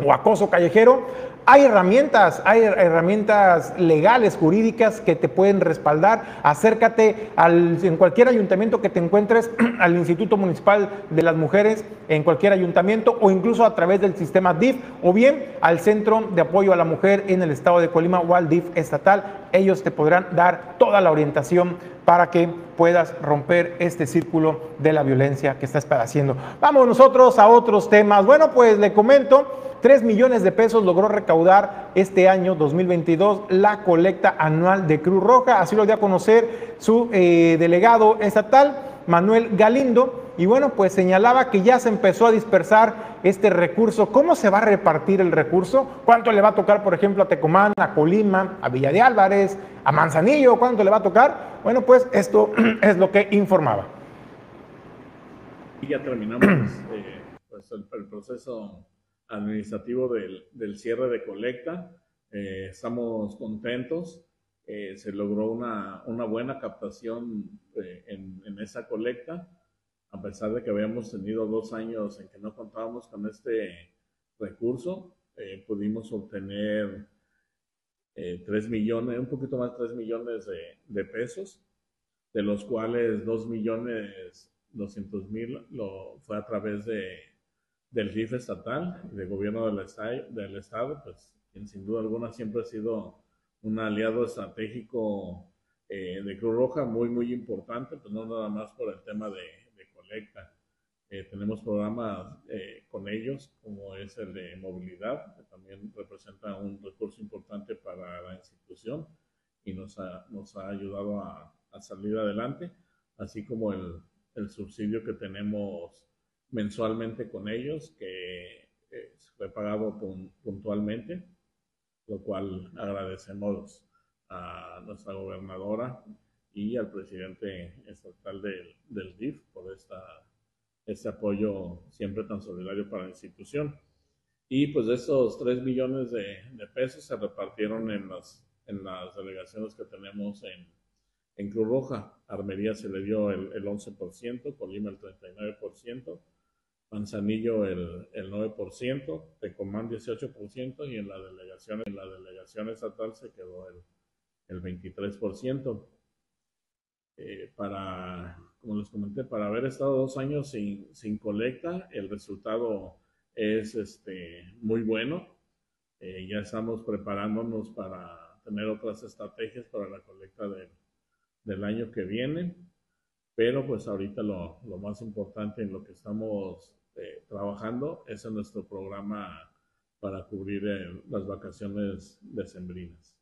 o acoso callejero, hay herramientas, hay herramientas legales, jurídicas que te pueden respaldar. Acércate al, en cualquier ayuntamiento que te encuentres, al Instituto Municipal de las Mujeres, en cualquier ayuntamiento o incluso a través del sistema DIF o bien al Centro de Apoyo a la Mujer en el estado de Colima o al DIF estatal. Ellos te podrán dar toda la orientación para que puedas romper este círculo de la violencia que estás padeciendo. Vamos nosotros a otros temas. Bueno, pues le comento, 3 millones de pesos logró recaudar este año 2022 la colecta anual de Cruz Roja, así lo dio a conocer su eh, delegado estatal, Manuel Galindo. Y bueno, pues señalaba que ya se empezó a dispersar este recurso. ¿Cómo se va a repartir el recurso? ¿Cuánto le va a tocar, por ejemplo, a Tecomán, a Colima, a Villa de Álvarez, a Manzanillo? ¿Cuánto le va a tocar? Bueno, pues esto es lo que informaba. Y ya terminamos eh, pues el, proceso administrativo del, cierre de colecta. Eh, estamos contentos. Eh, se logró una, buena captación en, en esa colecta a pesar de que habíamos tenido dos años en que no contábamos con este recurso, eh, pudimos obtener eh, 3 millones, un poquito más de 3 millones de, pesos, de los cuales 2 millones 200 mil lo, fue a través de, del RIF estatal y del gobierno del, estado, del Estado, pues quien sin duda alguna siempre ha sido un aliado estratégico eh, de Cruz Roja muy, muy importante, pues no nada más por el tema de eh, tenemos programas eh, con ellos, como es el de movilidad, que también representa un recurso importante para la institución y nos ha, nos ha ayudado a, salir adelante, así como el, el, subsidio que tenemos mensualmente con ellos, que eh, fue pagado puntualmente, lo cual agradecemos a nuestra gobernadora y al presidente estatal del, del DIF por esta, este apoyo siempre tan solidario para la institución. Y pues de esos 3 millones de, pesos se repartieron en las, en las delegaciones que tenemos en, en Cruz Roja. Armería se le dio el, el 11%, Colima el 39%, Manzanillo el, el 9%, Tecomán 18% y en la delegación, en la delegación estatal se quedó el, el 23%. Eh, para, como les comenté, para haber estado dos años sin, sin colecta, el resultado es este, muy bueno. Eh, ya estamos preparándonos para tener otras estrategias para la colecta del año que viene, pero pues ahorita lo, lo más importante en lo que estamos eh, trabajando es en nuestro programa para cubrir las vacaciones decembrinas.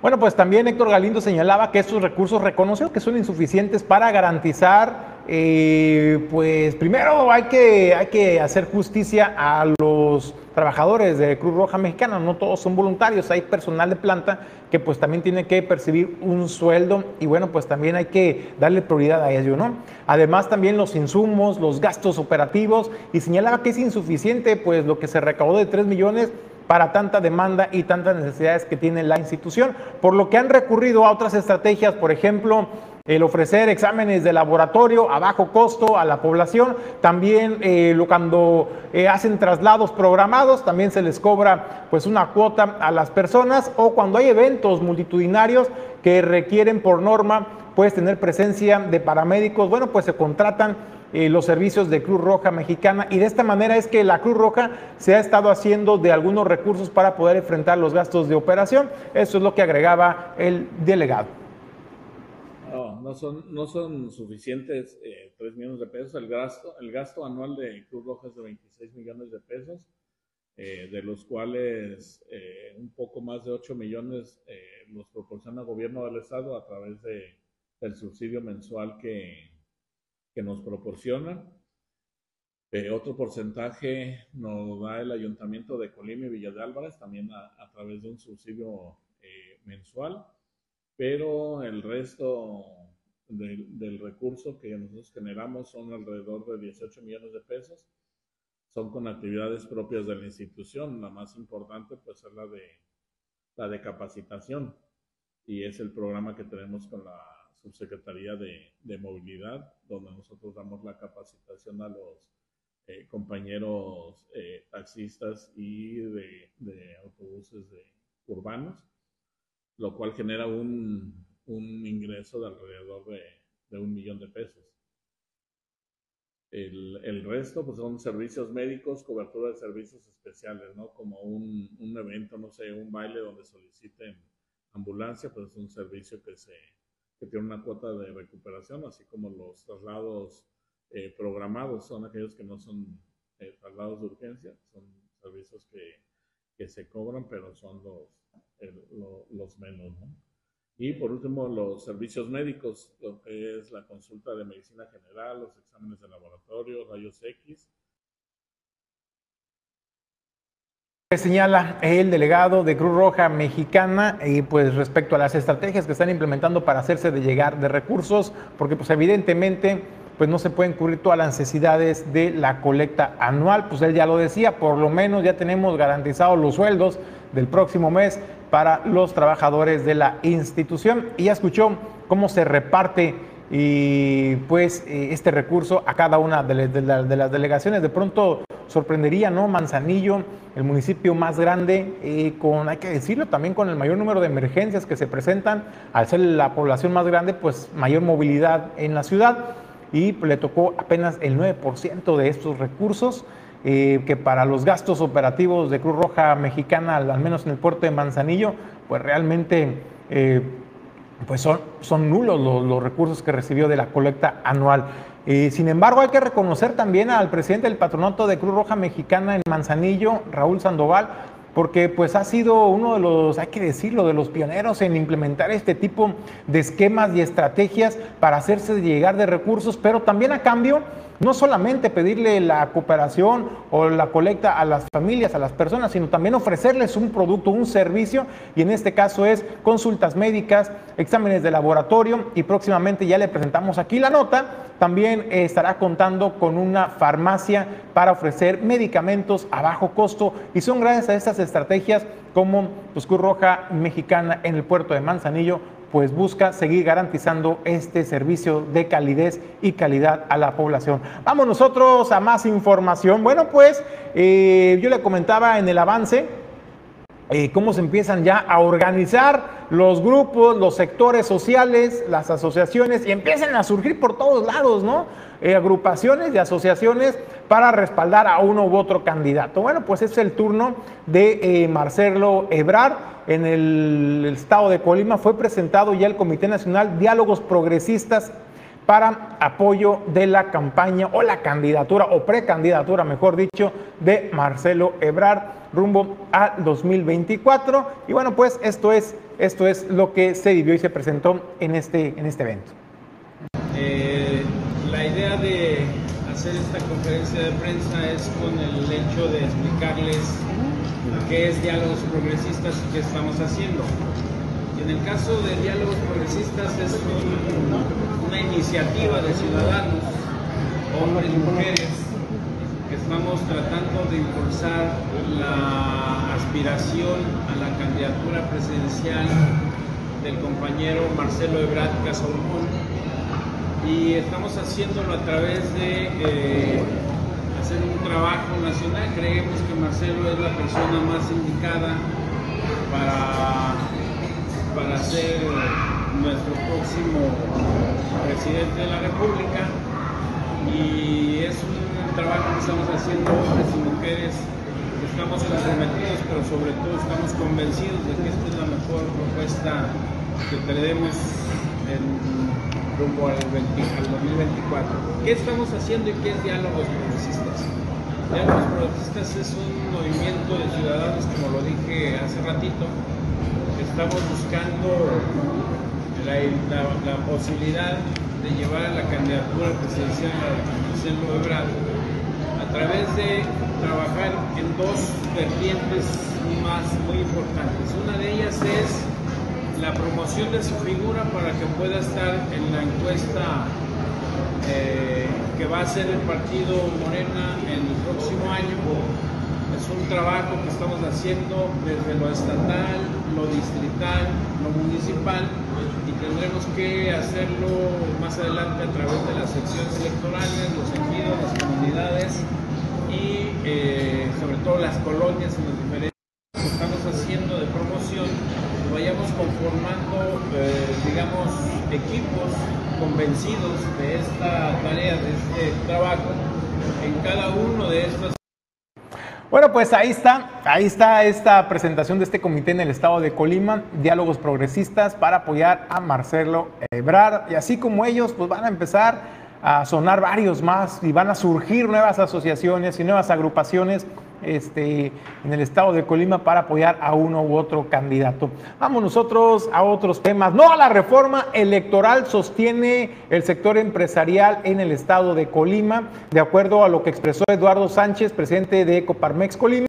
Bueno, pues también Héctor Galindo señalaba que estos recursos reconoció que son insuficientes para garantizar, eh, pues primero hay que, hay que hacer justicia a los trabajadores de Cruz Roja Mexicana, no todos son voluntarios, hay personal de planta que pues también tiene que percibir un sueldo y bueno, pues también hay que darle prioridad a ello, ¿no? Además también los insumos, los gastos operativos y señalaba que es insuficiente pues lo que se recaudó de 3 millones para tanta demanda y tantas necesidades que tiene la institución, por lo que han recurrido a otras estrategias, por ejemplo, el ofrecer exámenes de laboratorio a bajo costo a la población, también eh, cuando eh, hacen traslados programados, también se les cobra pues una cuota a las personas, o cuando hay eventos multitudinarios que requieren por norma pues tener presencia de paramédicos, bueno, pues se contratan eh, los servicios de Cruz Roja Mexicana y de esta manera es que la Cruz Roja se ha estado haciendo de algunos recursos para poder enfrentar los gastos de operación. Eso es lo que agregaba el delegado. No, son, no son suficientes eh, 3 millones de pesos. El gasto, el gasto anual de Cruz Roja es de 26 millones de pesos, eh, de los cuales eh, un poco más de 8 millones eh, los proporciona el gobierno del Estado a través de, del subsidio mensual que, que nos proporcionan. Eh, otro porcentaje nos da el Ayuntamiento de Colima y Villa de Álvarez, también a, través de un subsidio eh, mensual, pero el resto del, recurso que nosotros generamos son alrededor de 18 millones de pesos. Son con actividades propias de la institución. La más importante pues es la de, la de capacitación y es el programa que tenemos con la Subsecretaría de, de Movilidad, donde nosotros damos la capacitación a los eh, compañeros eh, taxistas y de, autobuses urbanos, lo cual genera un, un ingreso de alrededor de, de, un millón de pesos. El, el, resto pues son servicios médicos, cobertura de servicios especiales, ¿no? Como un, un, evento, no sé, un baile donde soliciten ambulancia, pues es un servicio que, se, que tiene una cuota de recuperación, así como los traslados eh, programados son aquellos que no son eh, traslados de urgencia, son servicios que, que, se cobran, pero son los, los menos, ¿no? Y por último, los servicios médicos, lo que es la consulta de medicina general, los exámenes de laboratorio, rayos X. Señala el delegado de Cruz Roja Mexicana y pues respecto a las estrategias que están implementando para hacerse de llegar de recursos, porque pues evidentemente pues no se pueden cubrir todas las necesidades de la colecta anual, pues él ya lo decía, por lo menos ya tenemos garantizados los sueldos del próximo mes para los trabajadores de la institución. Y ya escuchó cómo se reparte y pues eh, este recurso a cada una de, las delegaciones. De pronto sorprendería, ¿no? Manzanillo, el municipio más grande, eh, con, hay que decirlo, también con el mayor número de emergencias que se presentan, al ser la población más grande, pues mayor movilidad en la ciudad y le tocó apenas el 9% de estos recursos. Eh, que para los gastos operativos de Cruz Roja Mexicana, al, menos en el puerto de Manzanillo, pues realmente eh, pues son, son nulos los, recursos que recibió de la colecta anual. Eh, sin embargo, hay que reconocer también al presidente del patronato de Cruz Roja Mexicana en Manzanillo, Raúl Sandoval, porque pues ha sido uno de los, hay que decirlo, de los pioneros en implementar este tipo de esquemas y estrategias para hacerse llegar de recursos, pero también a cambio no solamente pedirle la cooperación o la colecta a las familias, a las personas, sino también ofrecerles un producto, un servicio, y en este caso es consultas médicas, exámenes de laboratorio, y próximamente ya le presentamos aquí la nota, también estará contando con una farmacia para ofrecer medicamentos a bajo costo, y son gracias a estas estrategias como pues, Cruz Roja Mexicana en el puerto de Manzanillo pues busca seguir garantizando este servicio de calidez y calidad a la población. Vamos nosotros a más información. Bueno, pues eh, yo le comentaba en el avance eh, cómo se empiezan ya a organizar los grupos, los sectores sociales, las asociaciones y empiezan a surgir por todos lados, ¿no? Eh, agrupaciones y asociaciones para respaldar a uno u otro candidato. Bueno, pues es el turno de Marcelo Ebrard en el, estado de Colima. Fue presentado ya el Comité Nacional Diálogos Progresistas para apoyo de la campaña o la candidatura o precandidatura, mejor dicho, de Marcelo Ebrard rumbo al 2024. Y bueno, pues esto es, esto es lo que se vivió y se presentó en este, en este evento. Eh, la idea de hacer esta conferencia de prensa es con el hecho de explicarles qué es diálogos progresistas y qué estamos haciendo. Y en el caso de diálogos progresistas es iniciativa de ciudadanos, hombres y mujeres, que estamos tratando de impulsar la aspiración a la candidatura presidencial del compañero Marcelo Ebrard Casaubon y estamos haciéndolo a través de eh, hacer un trabajo nacional. Creemos que Marcelo es la persona más indicada para, para ser nuestro próximo presidente de la República y es un trabajo que estamos haciendo hombres y mujeres estamos comprometidos, pero sobre todo estamos convencidos de que esta es la mejor propuesta que tenemos en rumbo al, 2024. ¿Qué estamos haciendo y qué es Diálogos Progresistas? Diálogos Progresistas es un movimiento de ciudadanos, como lo dije hace ratito, estamos buscando la, posibilidad de llevar a la candidatura presidencial a Marcelo Ebrard a través de trabajar en dos vertientes más muy importantes. Una de ellas es la promoción de su figura para que pueda estar en la encuesta eh, que va a hacer el partido Morena el próximo año. Es un trabajo que estamos haciendo desde lo estatal, lo distrital, lo municipal tendremos que hacerlo más adelante a través de las secciones electorales, los ejidos, las comunidades y eh, sobre todo las colonias en los diferentes que estamos haciendo de promoción, vayamos conformando, eh, digamos, equipos convencidos de esta tarea, de este trabajo en cada uno de estos bueno, pues ahí está, ahí está esta presentación de este comité en el estado de Colima, diálogos progresistas para apoyar a Marcelo Ebrard. Y así como ellos, pues van a empezar a sonar varios más y van a surgir nuevas asociaciones y nuevas agrupaciones este, en el estado de Colima para apoyar a uno u otro candidato. Vamos nosotros a otros temas. No a la reforma electoral sostiene el sector empresarial en el estado de Colima, de acuerdo a lo que expresó Eduardo Sánchez, presidente de Coparmex Colima.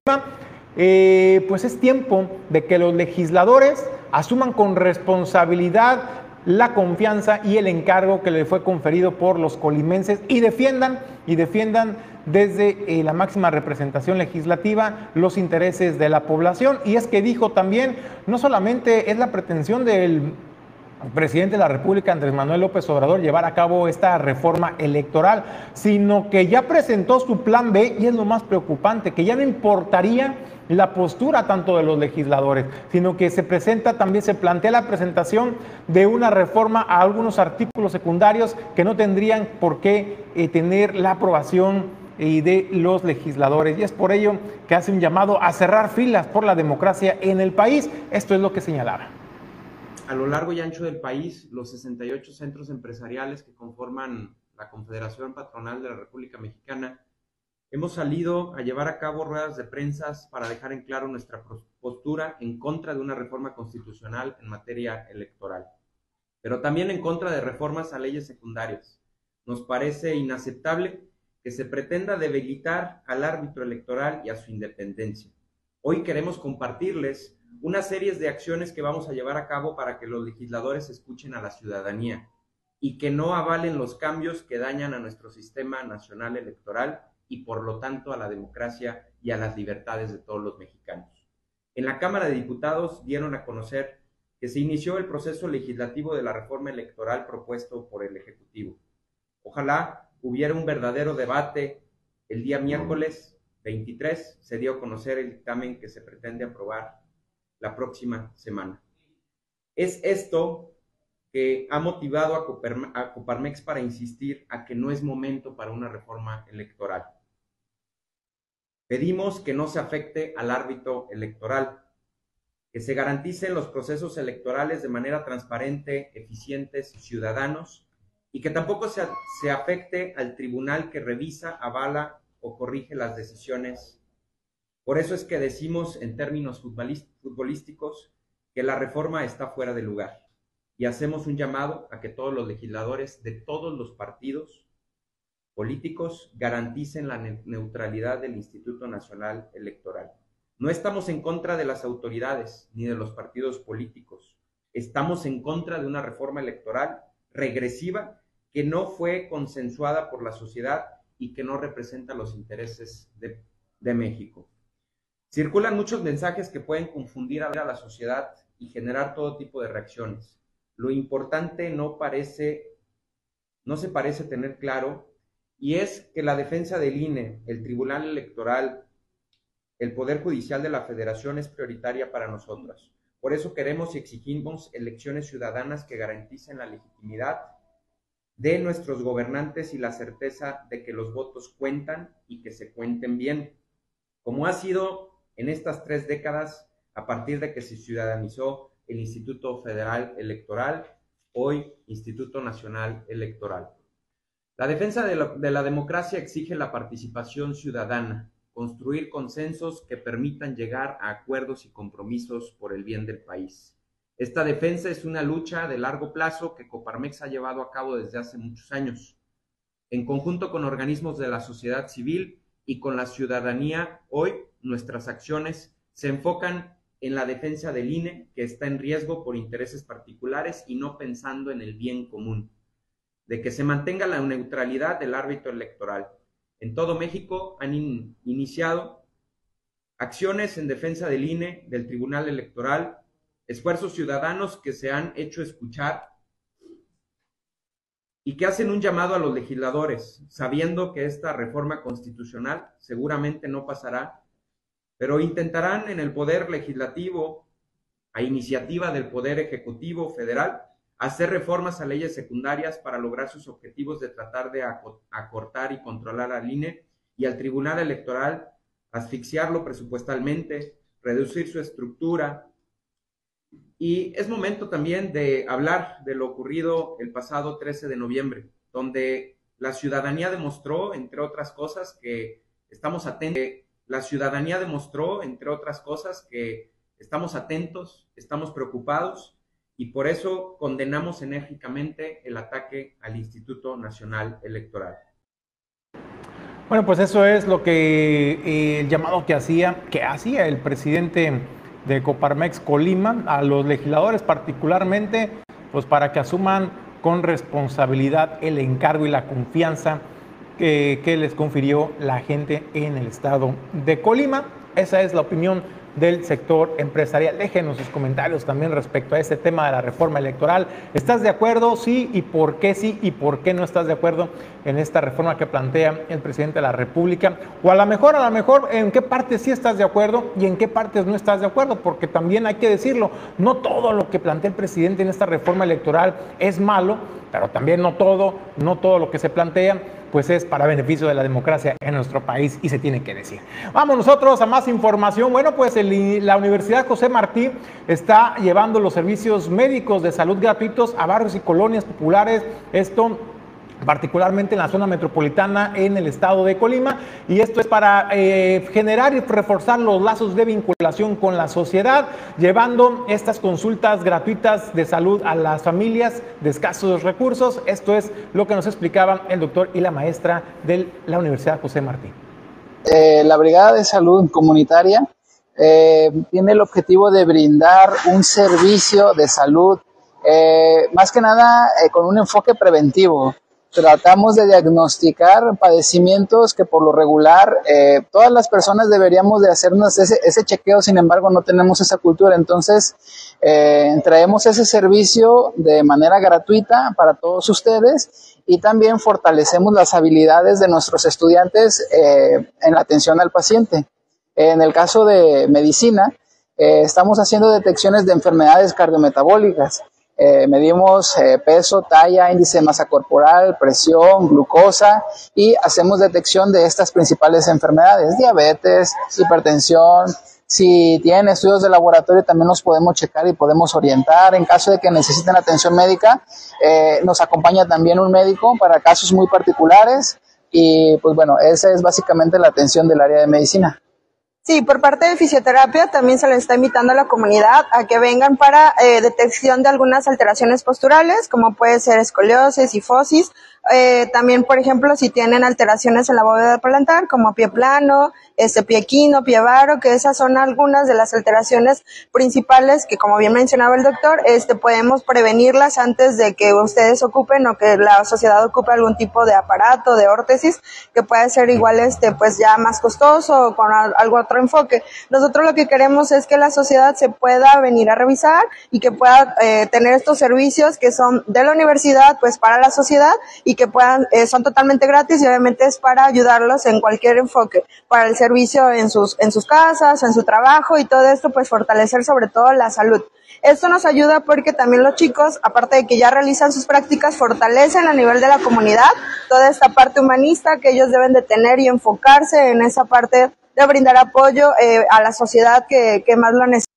Eh, pues es tiempo de que los legisladores asuman con responsabilidad la confianza y el encargo que le fue conferido por los colimenses y defiendan y defiendan desde eh, la máxima representación legislativa los intereses de la población. Y es que dijo también, no solamente es la pretensión del presidente de la República, Andrés Manuel López Obrador, llevar a cabo esta reforma electoral, sino que ya presentó su plan B y es lo más preocupante, que ya no importaría la postura tanto de los legisladores, sino que se presenta, también se plantea la presentación de una reforma a algunos artículos secundarios que no tendrían por qué eh, tener la aprobación y de los legisladores. Y es por ello que hace un llamado a cerrar filas por la democracia en el país. Esto es lo que señalaba. A lo largo y ancho del país, los 68 centros empresariales que conforman la Confederación Patronal de la República Mexicana, hemos salido a llevar a cabo ruedas de prensa para dejar en claro nuestra postura en contra de una reforma constitucional en materia electoral, pero también en contra de reformas a leyes secundarias. Nos parece inaceptable que se pretenda debilitar al árbitro electoral y a su independencia. Hoy queremos compartirles una serie de acciones que vamos a llevar a cabo para que los legisladores escuchen a la ciudadanía y que no avalen los cambios que dañan a nuestro sistema nacional electoral y por lo tanto a la democracia y a las libertades de todos los mexicanos. En la Cámara de Diputados dieron a conocer que se inició el proceso legislativo de la reforma electoral propuesto por el Ejecutivo. Ojalá hubiera un verdadero debate el día miércoles 23, se dio a conocer el dictamen que se pretende aprobar la próxima semana. Es esto que ha motivado a, Coparmex para insistir a que no es momento para una reforma electoral. Pedimos que no se afecte al árbitro electoral, que se garanticen los procesos electorales de manera transparente, eficientes, ciudadanos y que tampoco se, se afecte al tribunal que revisa, avala o corrige las decisiones. Por eso es que decimos en términos futbolísticos que la reforma está fuera de lugar y hacemos un llamado a que todos los legisladores de todos los partidos políticos garanticen la neutralidad del Instituto Nacional Electoral. No estamos en contra de las autoridades ni de los partidos políticos. Estamos en contra de una reforma electoral regresiva que no fue consensuada por la sociedad y que no representa los intereses de, México. Circulan muchos mensajes que pueden confundir a la sociedad y generar todo tipo de reacciones. Lo importante no parece, no se parece tener claro, y es que la defensa del INE, el Tribunal Electoral, el Poder Judicial de la Federación es prioritaria para nosotros. Por eso queremos y exigimos elecciones ciudadanas que garanticen la legitimidad de nuestros gobernantes y la certeza de que los votos cuentan y que se cuenten bien, como ha sido en estas tres décadas a partir de que se ciudadanizó el Instituto Federal Electoral, hoy Instituto Nacional Electoral. La defensa de la, de la democracia exige la participación ciudadana, construir consensos que permitan llegar a acuerdos y compromisos por el bien del país. Esta defensa es una lucha de largo plazo que Coparmex ha llevado a cabo desde hace muchos años, en conjunto con organismos de la sociedad civil y con la ciudadanía, hoy nuestras acciones se enfocan en la defensa del INE, que está en riesgo por intereses particulares y no pensando en el bien común, de que se mantenga la neutralidad del árbitro electoral. En todo México han iniciado acciones en defensa del INE, del Tribunal Electoral, esfuerzos ciudadanos que se han hecho escuchar y que hacen un llamado a los legisladores, sabiendo que esta reforma constitucional seguramente no pasará pero intentarán en el poder legislativo, a iniciativa del poder ejecutivo federal, hacer reformas a leyes secundarias para lograr sus objetivos de tratar de acortar y controlar al INE y al Tribunal Electoral, asfixiarlo presupuestalmente, reducir su estructura. Y es momento también de hablar de lo ocurrido el pasado 13 de noviembre, donde la ciudadanía demostró, entre otras cosas, que estamos atentos la ciudadanía demostró, entre otras cosas, que estamos atentos, estamos preocupados y por eso condenamos enérgicamente el ataque al Instituto Nacional Electoral. Bueno, pues eso es lo que eh, el llamado que hacía, que hacía el presidente de Coparmex Colima a los legisladores particularmente, pues para que asuman con responsabilidad el encargo y la confianza que, les confirió la gente en el estado de Colima. Esa es la opinión del sector empresarial. Déjenos sus comentarios también respecto a este tema de la reforma electoral. ¿Estás de acuerdo? Sí, y por qué sí y por qué no estás de acuerdo en esta reforma que plantea el presidente de la República. O a lo mejor, a lo mejor, en qué parte sí estás de acuerdo y en qué partes no estás de acuerdo, porque también hay que decirlo, no todo lo que plantea el presidente en esta reforma electoral es malo, pero también no todo, no todo lo que se plantea pues es para beneficio de la democracia en nuestro país y se tiene que decir. Vamos nosotros a más información. Bueno, pues la Universidad José Martí está llevando los servicios médicos de salud gratuitos a barrios y colonias populares. Esto particularmente en la zona metropolitana en el estado de Colima, y esto es para eh, generar y reforzar los lazos de vinculación con la sociedad, llevando estas consultas gratuitas de salud a las familias de escasos recursos. Esto es lo que nos explicaba el doctor y la maestra de la Universidad José Martín. Eh, la Brigada de Salud Comunitaria eh, tiene el objetivo de brindar un servicio de salud, más que nada con un enfoque preventivo tratamos de diagnosticar padecimientos que por lo regular eh, todas las personas deberíamos de hacernos ese, ese, chequeo, sin embargo no tenemos esa cultura, entonces eh, traemos ese servicio de manera gratuita para todos ustedes y también fortalecemos las habilidades de nuestros estudiantes eh, en la atención al paciente. En el caso de medicina, eh, estamos haciendo detecciones de enfermedades cardiometabólicas. Eh, medimos eh, peso, talla, índice de masa corporal, presión, glucosa y hacemos detección de estas principales enfermedades, diabetes, hipertensión. Si tienen estudios de laboratorio también nos podemos checar y podemos orientar. En caso de que necesiten atención médica, eh, nos acompaña también un médico para casos muy particulares y pues bueno, esa es básicamente la atención del área de medicina. Sí, por parte de fisioterapia también se les está invitando a la comunidad a que vengan para eh, detección de algunas alteraciones posturales, como puede ser escoliosis y eh, también, por ejemplo, si tienen alteraciones en la bóveda plantar, como pie plano, este pie quino, pie varo, que esas son algunas de las alteraciones principales que, como bien mencionaba el doctor, este, podemos prevenirlas antes de que ustedes ocupen o que la sociedad ocupe algún tipo de aparato, de órtesis, que puede ser igual, este, pues ya más costoso o con algo otro enfoque. Nosotros lo que queremos es que la sociedad se pueda venir a revisar y que pueda eh, tener estos servicios que son de la universidad, pues para la sociedad y que puedan, eh, son totalmente gratis y obviamente es para ayudarlos en cualquier enfoque, para el servicio en sus, en sus casas, en su trabajo y todo esto, pues fortalecer sobre todo la salud. Esto nos ayuda porque también los chicos, aparte de que ya realizan sus prácticas, fortalecen a nivel de la comunidad toda esta parte humanista que ellos deben de tener y enfocarse en esa parte de brindar apoyo eh, a la sociedad que, que más lo necesita.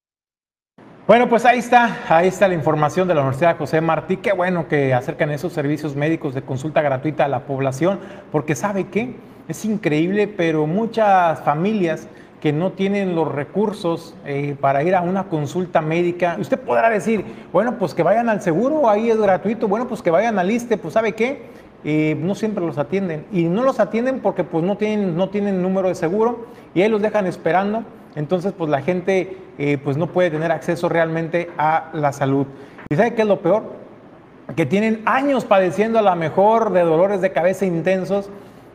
Bueno, pues ahí está, ahí está la información de la Universidad José Martí. Qué bueno que acercan esos servicios médicos de consulta gratuita a la población, porque sabe qué, es increíble, pero muchas familias que no tienen los recursos eh, para ir a una consulta médica, usted podrá decir, bueno, pues que vayan al seguro, ahí es gratuito, bueno, pues que vayan al ISTE, pues sabe qué, eh, no siempre los atienden. Y no los atienden porque pues no tienen, no tienen número de seguro y ahí los dejan esperando. Entonces pues la gente eh, pues no puede tener acceso realmente a la salud. ¿Y sabe qué es lo peor? Que tienen años padeciendo a lo mejor de dolores de cabeza intensos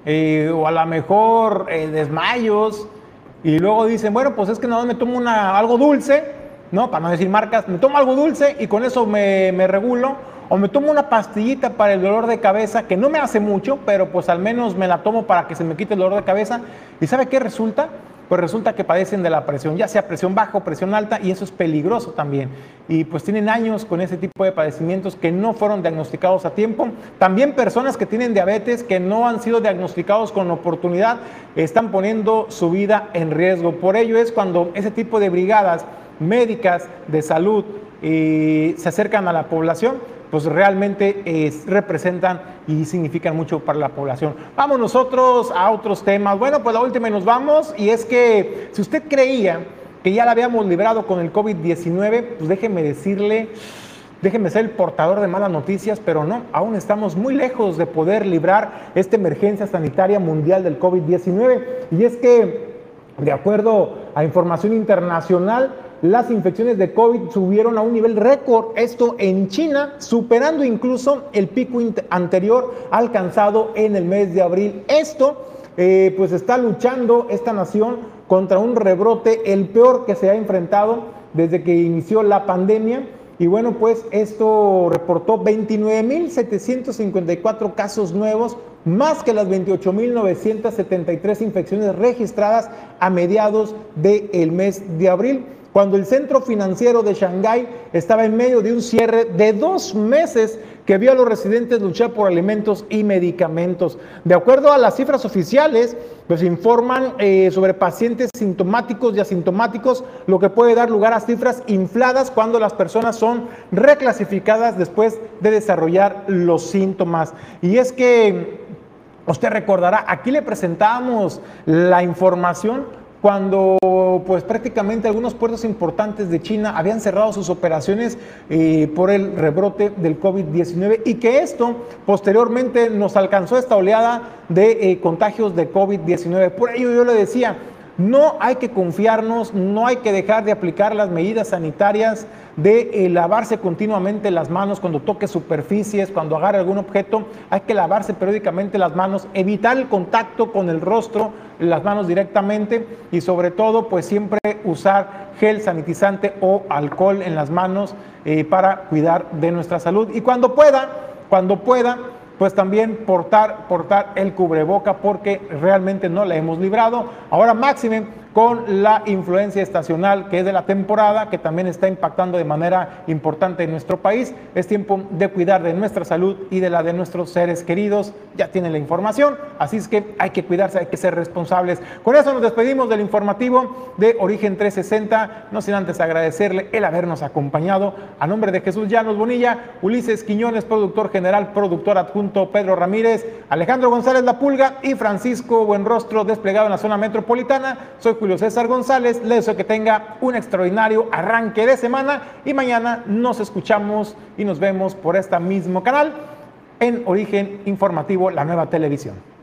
eh, o a lo mejor desmayos y luego dicen, bueno, pues es que nada más me tomo una, algo dulce, ¿no? Para no decir marcas, me tomo algo dulce y con eso me, me regulo o me tomo una pastillita para el dolor de cabeza, que no me hace mucho, pero pues al menos me la tomo para que se me quite el dolor de cabeza. ¿Y sabe qué resulta? Pues resulta que padecen de la presión, ya sea presión baja o presión alta, y eso es peligroso también. Y pues tienen años con ese tipo de padecimientos que no fueron diagnosticados a tiempo. También personas que tienen diabetes que no han sido diagnosticados con oportunidad están poniendo su vida en riesgo. Por ello es cuando ese tipo de brigadas médicas de salud eh, se acercan a la población, pues realmente representan y significan mucho para la población. Vamos nosotros a otros temas. Bueno, pues la última y nos vamos. Y es que si usted creía que ya la habíamos librado con el COVID-19, pues déjeme decirle, déjeme ser el portador de malas noticias, pero no, aún estamos muy lejos de poder librar esta emergencia sanitaria mundial del COVID-19. Y es que, de acuerdo a información internacional, las infecciones de COVID subieron a un nivel récord, esto en China, superando incluso el pico anterior alcanzado en el mes de abril. Esto eh, pues está luchando esta nación contra un rebrote, el peor que se ha enfrentado desde que inició la pandemia. Y bueno, pues esto reportó 29.754 casos nuevos, más que las 28.973 infecciones registradas a mediados del mes de abril cuando el centro financiero de Shanghái estaba en medio de un cierre de dos meses que vio a los residentes luchar por alimentos y medicamentos. De acuerdo a las cifras oficiales, pues informan eh, sobre pacientes sintomáticos y asintomáticos, lo que puede dar lugar a cifras infladas cuando las personas son reclasificadas después de desarrollar los síntomas. Y es que usted recordará, aquí le presentamos la información cuando pues prácticamente algunos puertos importantes de China habían cerrado sus operaciones eh, por el rebrote del COVID-19 y que esto posteriormente nos alcanzó esta oleada de eh, contagios de COVID-19. Por ello yo le decía, no hay que confiarnos, no hay que dejar de aplicar las medidas sanitarias de eh, lavarse continuamente las manos cuando toque superficies, cuando agarre algún objeto, hay que lavarse periódicamente las manos, evitar el contacto con el rostro, las manos directamente y sobre todo pues siempre usar gel sanitizante o alcohol en las manos eh, para cuidar de nuestra salud y cuando pueda, cuando pueda, pues también portar, portar el cubreboca porque realmente no la hemos librado. Ahora máxime con la influencia estacional que es de la temporada, que también está impactando de manera importante en nuestro país. Es tiempo de cuidar de nuestra salud y de la de nuestros seres queridos. Ya tienen la información, así es que hay que cuidarse, hay que ser responsables. Con eso nos despedimos del informativo de Origen 360, no sin antes agradecerle el habernos acompañado. A nombre de Jesús Llanos Bonilla, Ulises Quiñones, productor general, productor adjunto Pedro Ramírez, Alejandro González La Pulga y Francisco Buenrostro, desplegado en la zona metropolitana. Soy César González. Les deseo que tenga un extraordinario arranque de semana y mañana nos escuchamos y nos vemos por este mismo canal en Origen Informativo, la nueva televisión.